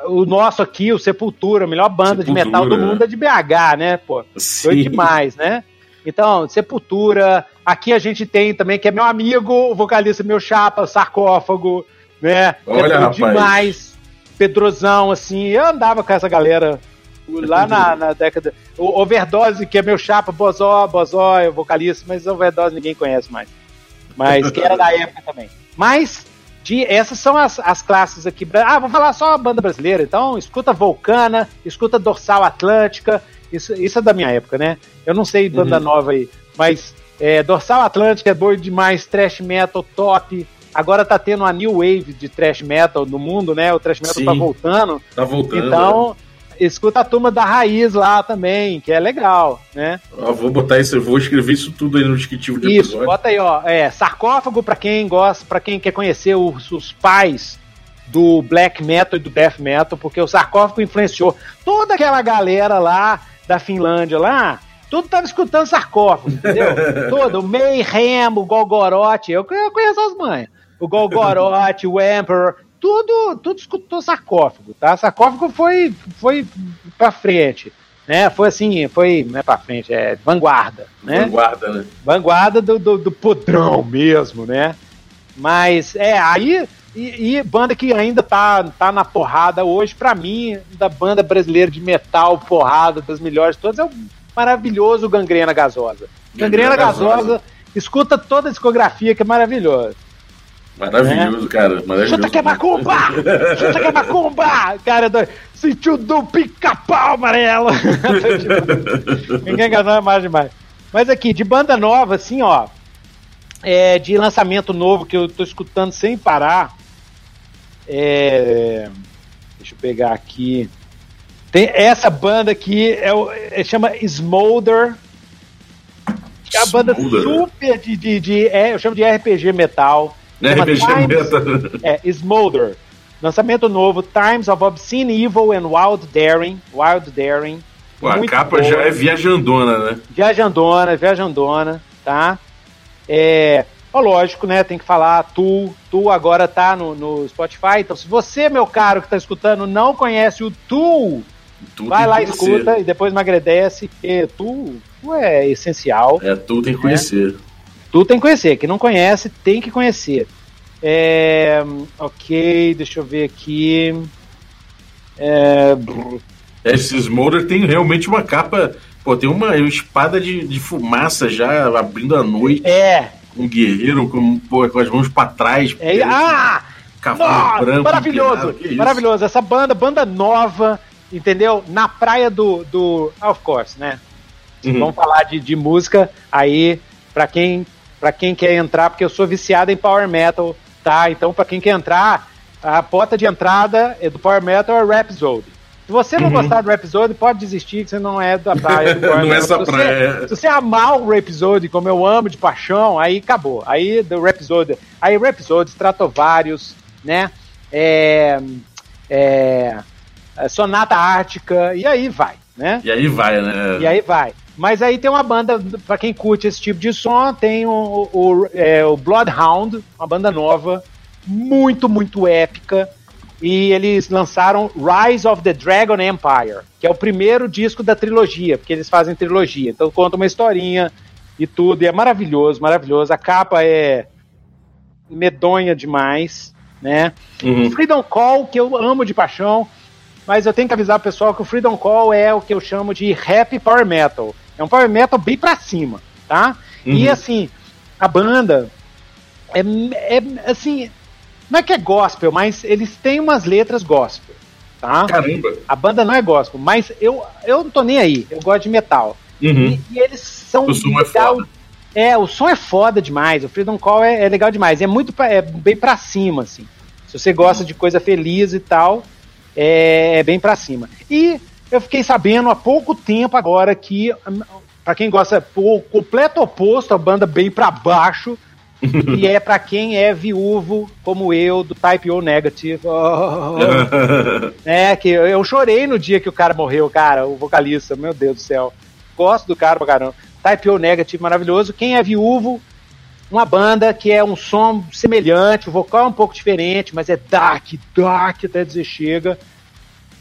o nosso aqui, o Sepultura, a melhor banda Sepultura, de metal do mundo é de BH, né? Pô, foi demais, né? Então, Sepultura. Aqui a gente tem também, que é meu amigo, o vocalista meu chapa, Sarcófago, né? Olha, é rapaz. demais. Pedrosão, assim, eu andava com essa galera lá na, na década. O Overdose, que é meu chapa, Bozó, Bozó, é o vocalista, mas Overdose ninguém conhece mais. Mas que era da época também. Mas de, essas são as, as classes aqui. Ah, vou falar só a banda brasileira, então escuta Vulcana, escuta Dorsal Atlântica, isso, isso é da minha época, né? Eu não sei banda uhum. nova aí, mas é, Dorsal Atlântica é doido demais, trash metal top, Agora tá tendo a new wave de thrash metal no mundo, né? O thrash metal tá Sim, tá voltando. Tá voltando. Então, escuta a turma da raiz lá também, que é legal, né? Eu vou botar isso, eu vou escrever isso tudo aí no descritivo de Isso, bota aí, ó. É, sarcófago para quem gosta, para quem quer conhecer os, os pais do black metal e do death metal, porque o sarcófago influenciou toda aquela galera lá da Finlândia lá, tudo tava escutando sarcófago, entendeu? Todo, o Mayhem, o Golgoroth, eu, eu conheço as mães. O Golgoroth, o Emperor, tudo, tudo escutou sarcófago, tá? Sarcófago foi, foi pra frente, né? Foi assim, foi, não é pra frente, é vanguarda, né? Vanguarda, né? Vanguarda do, do, do podrão mesmo, né? Mas, é, aí, e, e, banda que ainda tá, tá na porrada hoje, pra mim, da banda brasileira de metal, porrada, das melhores todas, é o maravilhoso Gangrena Gasosa. Gangrena, Gangrena Gasosa, Gasosa, escuta toda a discografia que é maravilhosa. Maravilhoso, é. cara. Maravilhoso. Chuta que é macumba! Chuta que é macumba! Cara, do... sentiu do pica-pau amarelo. Ninguém ganhou mais demais. Mas aqui, de banda nova, assim, ó. É, de lançamento novo que eu tô escutando sem parar. É, deixa eu pegar aqui. Tem essa banda aqui, é, é chama Smolder. É a banda Smolder. super de, de, de é, eu chamo de RPG metal. É RPG Times, É, Smolder. Lançamento novo, Times of Obscene Evil and Wild Daring. Wild Daring. Pô, a capa boa. já é viajandona, né? Viajandona, viajandona, tá? É, ó, lógico, né? Tem que falar Tu. Tu agora tá no, no Spotify. Então, se você, meu caro, que tá escutando, não conhece o Tu, vai lá, escuta e depois me agradece, porque Tu, tu é essencial. É, Tu tem que conhecer. Tu tem que conhecer. Quem não conhece, tem que conhecer. É, ok, deixa eu ver aqui. É... Esse Smolder tem realmente uma capa. Pô, tem uma espada de, de fumaça já abrindo a noite. É. Um guerreiro com, pô, com as mãos pra trás. É, ah! Cavalo branco. Maravilhoso, maravilhoso. Essa banda, banda nova, entendeu? Na praia do. do of course, né? Uhum. Vamos falar de, de música aí, pra quem para quem quer entrar, porque eu sou viciado em Power Metal, tá? Então, para quem quer entrar, a porta de entrada do Power Metal é o Rhapsody. Se você não uhum. gostar do Rhapsody, pode desistir, que você não é da praia. Do não é essa praia. se você amar o Rhapsody como eu amo de paixão, aí acabou. Aí do Rhapsody, aí Rhapsody, Stratovarius, né? É, é, Sonata Ártica, e aí vai, né? E aí vai, né? E aí vai. Mas aí tem uma banda, para quem curte esse tipo de som, tem o, o, é, o Bloodhound, uma banda nova, muito, muito épica. E eles lançaram Rise of the Dragon Empire, que é o primeiro disco da trilogia, porque eles fazem trilogia. Então conta uma historinha e tudo, e é maravilhoso, maravilhoso. A capa é medonha demais, né? Uhum. Freedom Call, que eu amo de paixão, mas eu tenho que avisar o pessoal que o Freedom Call é o que eu chamo de rap power metal. É um power metal bem pra cima, tá? Uhum. E assim, a banda é, é assim, não é que é gospel, mas eles têm umas letras gospel, tá? Caramba! A banda não é gospel, mas eu, eu não tô nem aí, eu gosto de metal. Uhum. E, e, eles são. O som é foda. É, o som é foda demais, o Freedom Call é, é legal demais, é muito pra, é bem pra cima, assim. Se você gosta de coisa feliz e tal, é, é bem pra cima. E eu fiquei sabendo há pouco tempo agora que, para quem gosta, o completo oposto, a banda bem para baixo, e é para quem é viúvo, como eu, do Type O Negative. Oh, é, que eu, chorei no dia que o cara morreu, cara, o vocalista, meu Deus do céu. Gosto do cara pra caramba. Type O Negative, maravilhoso. Quem é viúvo, uma banda que é um som semelhante, o vocal é um pouco diferente, mas é dark, dark até dizer chega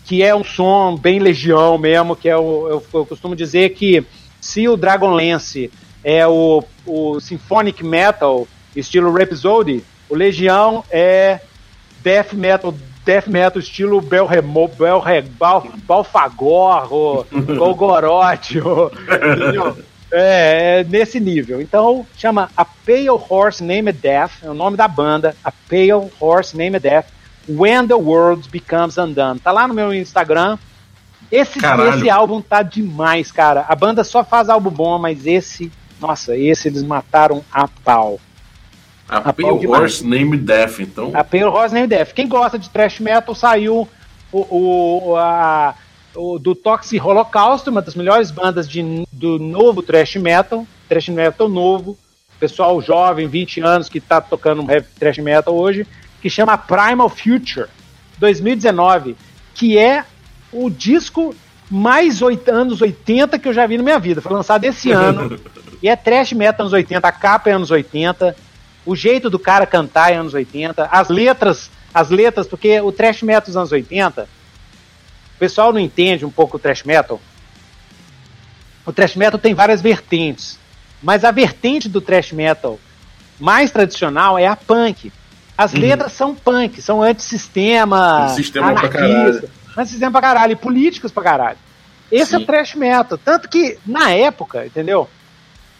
que é um som bem legião mesmo, que é o, eu, eu costumo dizer que se o Dragonlance é o, o Symphonic Metal estilo Rhapsody, o Legião é Death Metal death metal estilo Belremo, Belre, Bal, Balfagor, ou, é, é, nesse nível. Então chama A Pale Horse Named Death, é o nome da banda, A Pale Horse Named Death. When the World Becomes Undone. Tá lá no meu Instagram. Esse, esse álbum tá demais, cara. A banda só faz álbum bom, mas esse, nossa, esse eles mataram a pau. A, a Pale Horse Name Death, então. A Pale Horse Name Death. Quem gosta de thrash metal saiu o, o, a, o, do Toxic Holocaust, uma das melhores bandas de, do novo thrash metal, thrash metal novo, pessoal jovem, 20 anos, que está tocando heavy thrash metal hoje, que chama Primal Future 2019, que é o disco mais oito, anos 80 que eu já vi na minha vida. Foi lançado esse ano. e é trash metal anos 80, a capa é anos 80, o jeito do cara cantar é anos 80, as letras, as letras, porque o trash metal dos anos 80, o pessoal não entende um pouco o trash metal. O trash metal tem várias vertentes, mas a vertente do trash metal mais tradicional é a punk. As uhum. letras são punk, são antissistema, sistema anarquista, antissistema pra caralho, e políticos pra caralho. Esse Sim. é o trash metal. Tanto que, na época, entendeu?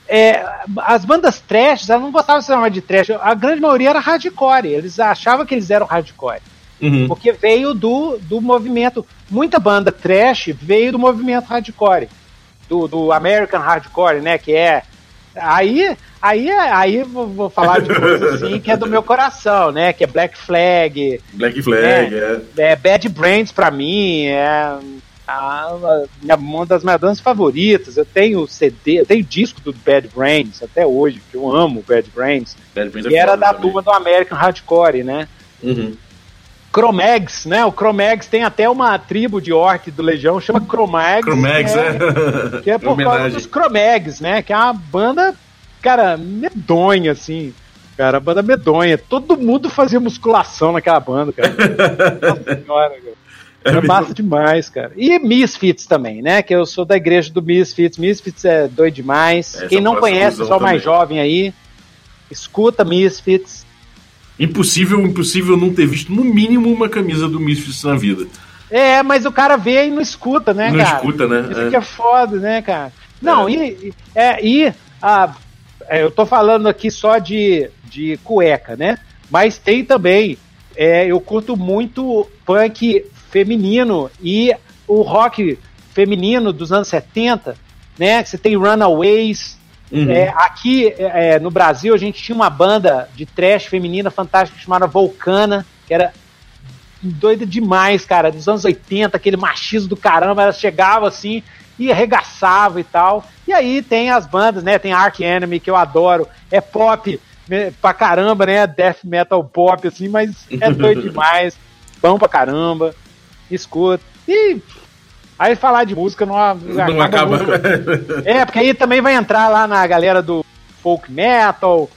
É, as bandas trash, elas não gostavam de se chamar de trash. A grande maioria era hardcore. Eles achavam que eles eram hardcore. Uhum. Porque veio do, do movimento. Muita banda trash veio do movimento hardcore. Do, do American Hardcore, né? Que é Aí, aí, aí vou, vou falar de coisa assim que é do meu coração, né? Que é Black Flag. Black Flag, é. É, é Bad Brains pra mim, é a, uma das minhas danças favoritas. Eu tenho CD, eu tenho disco do Bad Brains até hoje, que eu amo Bad Brains. Bad Brains é e era da também. turma do American Hardcore, né? Uhum. Cromags, né? O Cromags tem até uma tribo de orc do Legião, chama Cromags. Cromags, é. é. Que é por causa dos Cromags, né? Que é uma banda, cara, medonha, assim. Cara, banda medonha. Todo mundo fazia musculação naquela banda, cara. Nossa senhora, cara. É, é massa demais, cara. E Misfits também, né? Que eu sou da igreja do Misfits. Misfits é doido demais. Quem não conhece, pessoal mais jovem aí, escuta Misfits. Impossível, impossível não ter visto no mínimo uma camisa do Misfits na vida. É, mas o cara vê e não escuta, né, não cara? Não escuta, né? Isso é. que é foda, né, cara? Não, é. e, é, e a, é, eu tô falando aqui só de, de cueca, né? Mas tem também, é, eu curto muito punk feminino e o rock feminino dos anos 70, né? Você tem Runaways, Uhum. É, aqui é, no Brasil a gente tinha uma banda de trash feminina fantástica chamada Volcana, que era doida demais, cara, dos anos 80, aquele machismo do caramba, ela chegava assim e arregaçava e tal. E aí tem as bandas, né? Tem Ark Enemy, que eu adoro, é pop né, pra caramba, né? Death metal pop, assim, mas é doido demais, bom pra caramba, escuta. E Aí falar de música não, não acaba. é, porque aí também vai entrar lá na galera do folk metal,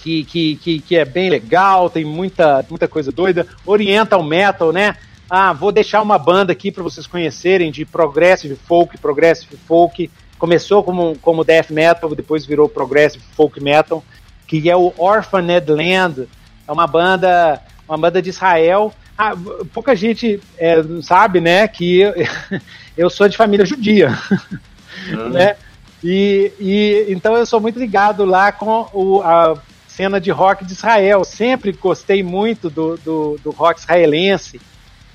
que, que, que, que é bem legal, tem muita, muita coisa doida. Oriental metal, né? Ah, vou deixar uma banda aqui para vocês conhecerem de progressive folk, progressive folk. Começou como, como death metal, depois virou progressive folk metal, que é o Orphaned Land. É uma banda, uma banda de Israel ah, pouca gente é, sabe, né, que eu, eu, sou de família judia, uhum. né? E, e então eu sou muito ligado lá com o, a cena de rock de Israel. Sempre gostei muito do, do, do rock israelense.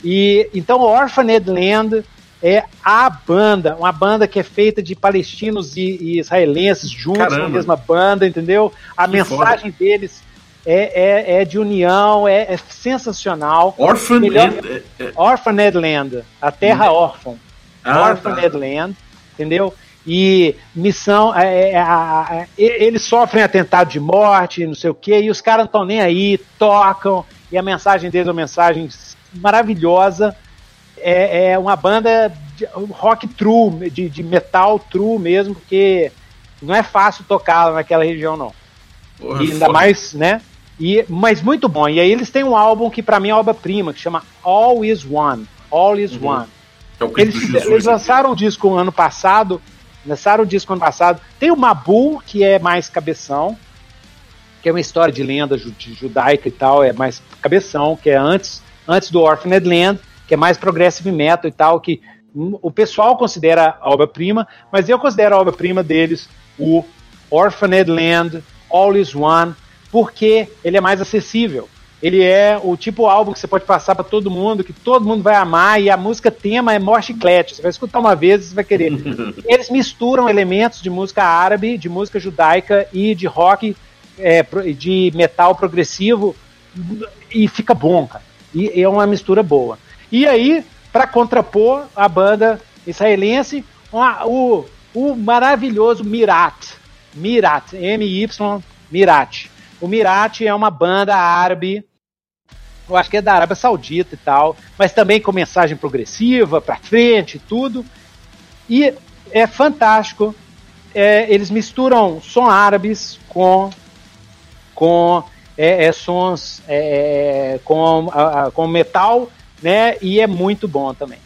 E então Orphaned Land é a banda, uma banda que é feita de palestinos e, e israelenses juntos Caramba. na mesma banda, entendeu? A que mensagem foda. deles é, é, é de união, é, é sensacional. Orphan Melhor, é, é, Orphaned Land, a terra hum. órfã. Ah, Orphaned tá. Land, entendeu? E missão, é, eles sofrem atentado de morte, não sei o que, e os caras não estão nem aí, tocam, e a mensagem deles é uma mensagem maravilhosa. É, uma banda de rock true, de, de metal true mesmo, porque não é fácil tocar naquela região, não. Porra, e ainda foda. mais, né? E, mas muito bom. E aí eles têm um álbum que para mim é obra-prima, que chama All Is One. All Is uhum. One. É eles, Jesus, eles lançaram o um disco ano passado. Lançaram o disco ano passado. Tem o Mabu, que é mais cabeção, que é uma história de lenda judaica e tal, é mais cabeção, que é antes, antes do Orphaned Land, que é mais progressive metal e tal, que o pessoal considera obra-prima, mas eu considero a obra-prima deles o Orphaned Land, All Is One, porque ele é mais acessível. Ele é o tipo álbum que você pode passar para todo mundo, que todo mundo vai amar, e a música tema é mó chiclete. Você vai escutar uma vez e você vai querer. Eles misturam elementos de música árabe, de música judaica e de rock, é, de metal progressivo, e fica bom, cara. E é uma mistura boa. E aí, para contrapor a banda israelense, o, o maravilhoso Mirat. Mirat, M-Y Mirat. O Mirat é uma banda árabe, eu acho que é da Arábia Saudita e tal, mas também com mensagem progressiva, para frente e tudo. E é fantástico. É, eles misturam som árabes com com é, é, sons é, com, a, com metal, né? E é muito bom também.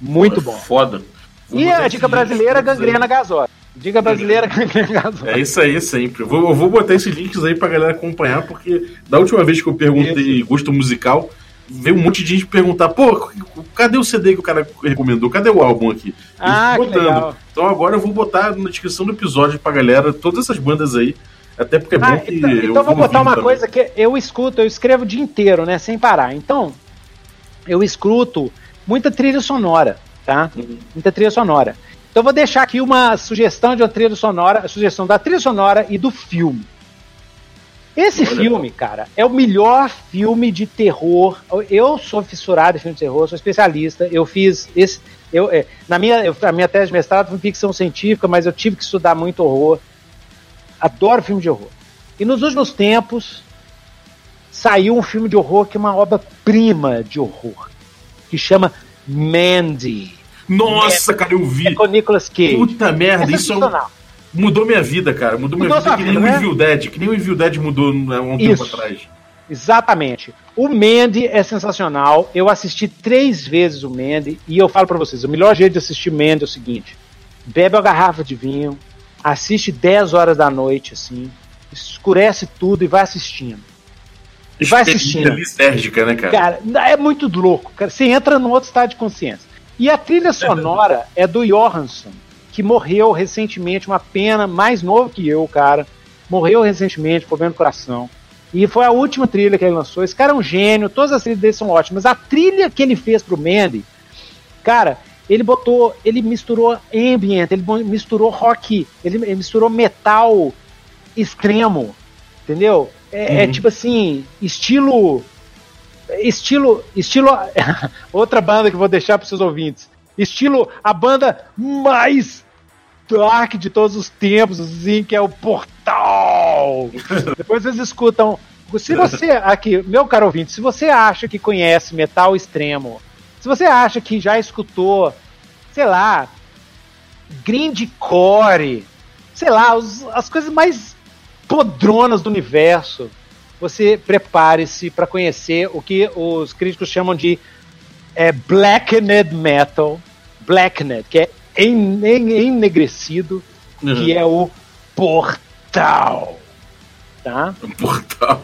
Muito bom. Foda. Vou e a dica brasileira, gangrena gasosa. Dica brasileira, gangrena gasosa. É isso aí, sempre. Eu vou, eu vou botar esses links aí pra galera acompanhar, porque da última vez que eu perguntei gosto musical, veio um monte de gente perguntar, pô, cadê o CD que o cara recomendou? Cadê o álbum aqui? Ah, legal. Então agora eu vou botar na descrição do episódio pra galera todas essas bandas aí. Até porque é ah, bom que. Então, então vou botar uma também. coisa que eu escuto, eu escrevo o dia inteiro, né? Sem parar. Então, eu escuto muita trilha sonora, tá? Uhum. Muita trilha sonora. Então vou deixar aqui uma sugestão de uma trilha sonora, a sugestão da trilha sonora e do filme. Esse Olha filme, cara, é o melhor filme de terror. Eu sou fissurado em filme de terror, sou especialista. Eu fiz esse. Eu, é, na minha, eu, a minha tese de mestrado foi ficção científica, mas eu tive que estudar muito horror. Adoro filme de horror. E nos últimos tempos saiu um filme de horror que é uma obra-prima de horror, que chama Mandy. Nossa, Mandy. cara, eu vi. É com Nicolas Cage. Puta merda, é isso é um Mudou minha vida, cara. Mudou, mudou minha vida que nem vida, o né? Evil Dead. Que nem o Evil Dead mudou há um Isso. tempo atrás. Exatamente. O Mandy é sensacional. Eu assisti três vezes o Mandy e eu falo para vocês: o melhor jeito de assistir Mandy é o seguinte: bebe uma garrafa de vinho, assiste 10 horas da noite, assim, escurece tudo e vai assistindo. E vai assistindo. Lisérgica, né, cara? Cara, é muito louco. Cara. Você entra num outro estado de consciência. E a trilha sonora é do Johansson que morreu recentemente, uma pena, mais novo que eu, cara. Morreu recentemente, problema no coração. E foi a última trilha que ele lançou. Esse cara é um gênio, todas as trilhas dele são ótimas. A trilha que ele fez pro Mandy, cara, ele botou, ele misturou ambient, ele misturou rock, ele misturou metal extremo, entendeu? É, é uhum. é tipo assim, estilo estilo estilo outra banda que vou deixar para seus ouvintes. Estilo a banda mais dark de todos os tempos, assim, que é o Portal. Depois vocês escutam. Se você, aqui, meu caro ouvinte, se você acha que conhece metal extremo, se você acha que já escutou, sei lá, grindcore, sei lá, os, as coisas mais podronas do universo, você prepare-se para conhecer o que os críticos chamam de é, blackened metal, blackened, que é en, en, enegrecido, uhum. que é o Portal. Tá? Portal.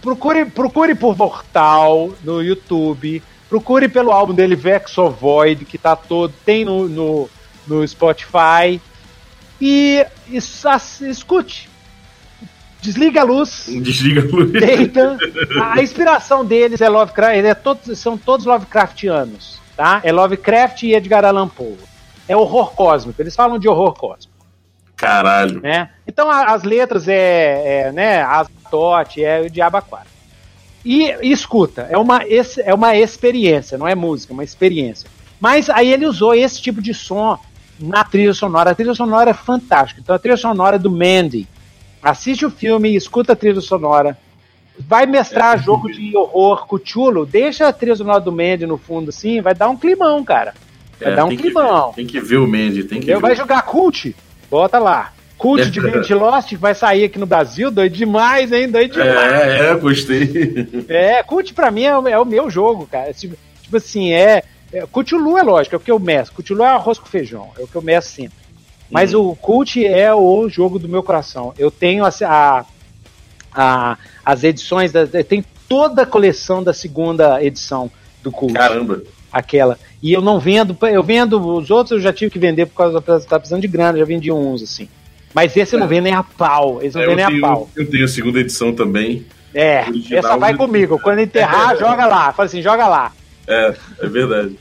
Procure, procure por Portal no YouTube. Procure pelo álbum dele, Vexo Void, que tá todo. Tem no, no, no Spotify. E, e escute. Desliga a luz. Desliga a luz. Deita. A inspiração deles é Lovecraft. É são todos Lovecraftianos. Tá? É Lovecraft e Edgar Allan Poe é horror cósmico. Eles falam de horror cósmico. Caralho. Né? Então a, as letras é, é né, Azatote, é o Diabo 4. E, e, escuta, é uma, é uma experiência, não é música, é uma experiência. Mas aí ele usou esse tipo de som na trilha sonora. A trilha sonora é fantástica. Então a trilha sonora é do Mandy. Assiste o filme, escuta a trilha sonora. Vai mestrar é, jogo de horror Cuchulo, deixa a trilha sonora do Mandy no fundo assim, vai dar um climão, cara. Vai é, dar um climão. tem que ver o Mandy, tem que ver. Vai jogar Cult? Bota lá. Cult de Mandy Lost vai sair aqui no Brasil, doido demais, hein? Doido é, demais. É, é, gostei. É, Cult pra mim é, é, o meu jogo, cara. Tipo, tipo assim, é. é Cthulhu é lógico, é o que eu meço. Cthulhu é arroz com feijão, é o que eu meço sempre. Mas o Cult é o jogo do meu coração. Eu tenho a, a, a as edições, da, tem toda a coleção da segunda edição do Cult. Caramba! Aquela. E eu não vendo, eu vendo os outros, eu já tive que vender por causa da tá precisando de grana, já vendi uns, assim. Mas esse é. não vem nem a pau. Esse não é, vem nem tenho, a pau. Eu tenho a segunda edição também. É, original, essa vai comigo. Quando enterrar, é. joga lá. Fala assim, joga lá. É, é verdade.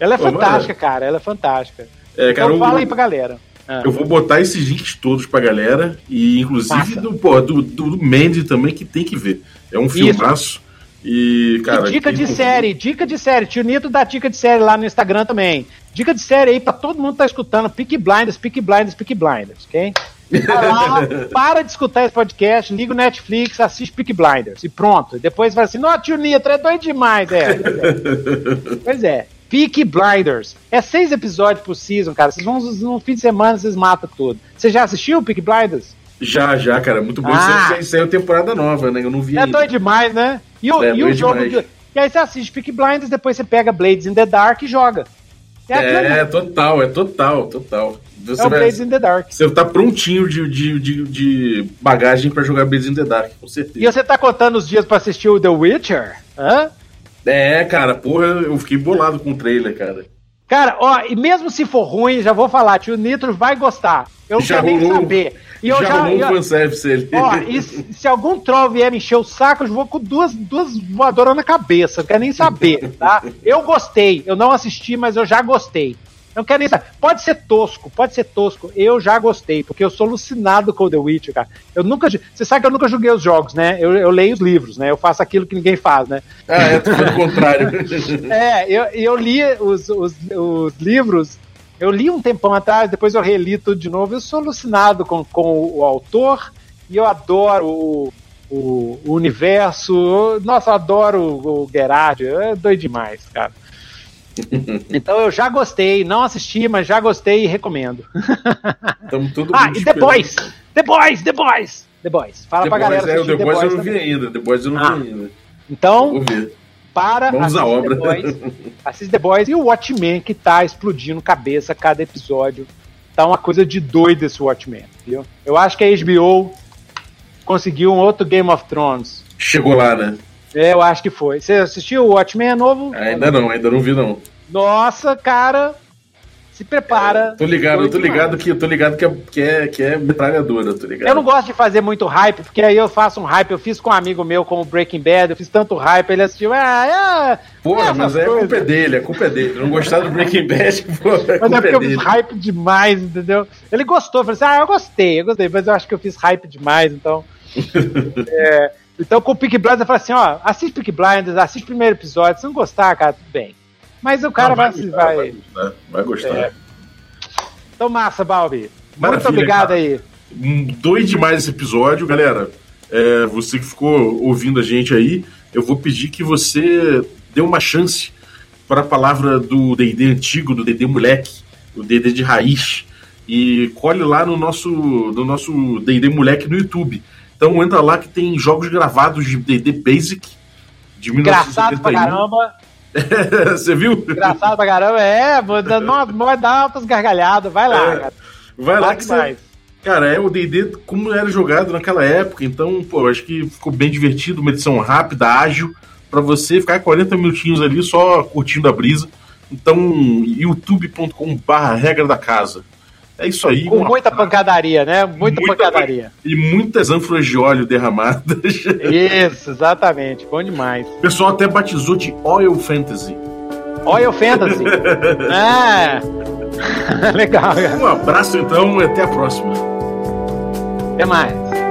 Ela é Pô, fantástica, mano. cara. Ela é fantástica. É, cara, então fala aí pra galera. Ah. Eu vou botar esses links todos pra galera. E inclusive do, do, do Mandy também, que tem que ver. É um filmaço. E, cara. E dica de série, dica de série. Tio Nito dá dica de série lá no Instagram também. Dica de série aí pra todo mundo que tá escutando. Peak Blinders, Peak Blinders, Peak Blinders, ok? Lá, para de escutar esse podcast, liga o Netflix, assiste Peak Blinders e pronto. Depois vai assim, não, tio Nitro, é doido demais, é. pois é. Peak Blinders. É seis episódios por season, cara. Vocês vão no fim de semana, vocês matam tudo. Você já assistiu Peak Blinders? Já, já, cara. Muito bom. Ah. Isso aí saiu temporada nova, né? Eu não vi É ainda. doido demais, né? E o, É e o jogo. de- E aí você assiste Peak Blinders, depois você pega Blades in the Dark e joga. É, É, né? total, é total, total. Você, é o vai- Blades in the Dark. você tá prontinho de, de, de, de bagagem pra jogar Blades in the Dark, com certeza. E você tá contando os dias pra assistir o The Witcher? Hã? É, cara, porra, eu fiquei bolado com o trailer, cara. Cara, ó, e mesmo se for ruim, já vou falar, tio Nitro vai gostar. Eu não Já quero nem rolou- saber. E eu já, já. rolou um fanservice ali. ó, e se, se algum troll vier me encher o saco, eu vou com duas, duas voadoras na cabeça. Não quero nem saber, tá? Eu gostei. Eu não assisti, mas eu já gostei. Não quero nem saber. Pode ser tosco, pode ser tosco. Eu já gostei, porque eu sou alucinado com o The Witcher, cara. Eu nunca. Você sabe que eu nunca joguei os jogos, né? Eu, eu leio os livros, né? Eu faço aquilo que ninguém faz, né? Ah, é tudo o contrário. É, eu, eu li os, os, os livros, eu li um tempão atrás, depois eu reli tudo de novo. Eu sou alucinado com, com o autor e eu adoro o, o, o universo. Nossa, eu adoro o, o Gerard, é doido demais, cara. Então eu já gostei, não assisti, mas já gostei e recomendo. Tamo todo Ah, e The Boys! The Boys, The Boys! The Boys. Fala The pra Boys, galera é, o assistir The Boys eu não vi ainda. The Boys eu não Ah. vi ainda. Então, para, Vamos à obra. The Boys, assiste The Boys e o Watchmen que tá explodindo cabeça a cada episódio. Tá uma coisa de doido esse Watchmen, viu? Eu acho que a HBO conseguiu um outro Game of Thrones. Chegou lá, né? É, eu acho que foi. Você assistiu o Watchmen é novo? Ainda não, ainda não vi, não. Nossa, cara, se prepara. Tô ligado, eu tô ligado que, eu tô ligado que é, que é, que é metralhadora, tô ligado. Eu não gosto de fazer muito hype, porque aí eu faço um hype. Eu fiz com um amigo meu com o Breaking Bad, eu fiz tanto hype, ele assistiu. Ah, é, Porra, mas aí a coisas. culpa é dele, a culpa é dele. Não gostar do Breaking Bad, pô, a Mas é porque é eu fiz hype demais, entendeu? Ele gostou, eu falei assim, ah, eu gostei, eu gostei, mas eu acho que eu fiz hype demais, então. É, então com o Peak Blinders eu falei assim, ó, assiste Peak Blinders, assiste o primeiro episódio, se não gostar, cara, tudo bem. Mas o cara Não, vai, gostar, vai, vai gostar. Vai gostar. É. Então massa, Balbi. Muito Maravilha, obrigado cara. aí. Hum, Doido demais esse episódio, galera. É, você que ficou ouvindo a gente aí, eu vou pedir que você dê uma chance para a palavra do D&D antigo, do D&D moleque, do D&D de raiz, e colhe lá no nosso no nosso D&D moleque no YouTube. Então entra lá que tem jogos gravados de D&D Basic de Engraçado pra 1971. caramba. Você viu? Engraçado pra caramba. É, vai dar altas gargalhadas. Vai lá, É. cara. Vai lá que você... Cara, é o D&D como era jogado naquela época, então, pô, acho que ficou bem divertido, uma edição rápida, ágil, pra você ficar 40 minutinhos ali só curtindo a brisa. Então, youtube.com/barra regra da casa. É isso aí. Com muita pancadaria, né? Muita, muita pancadaria. E muitas ânforas de óleo derramadas. Isso, exatamente. Bom demais. O pessoal até batizou de Oil Fantasy. Oil Fantasy. é. Legal, cara. Um abraço então e até a próxima. Até mais.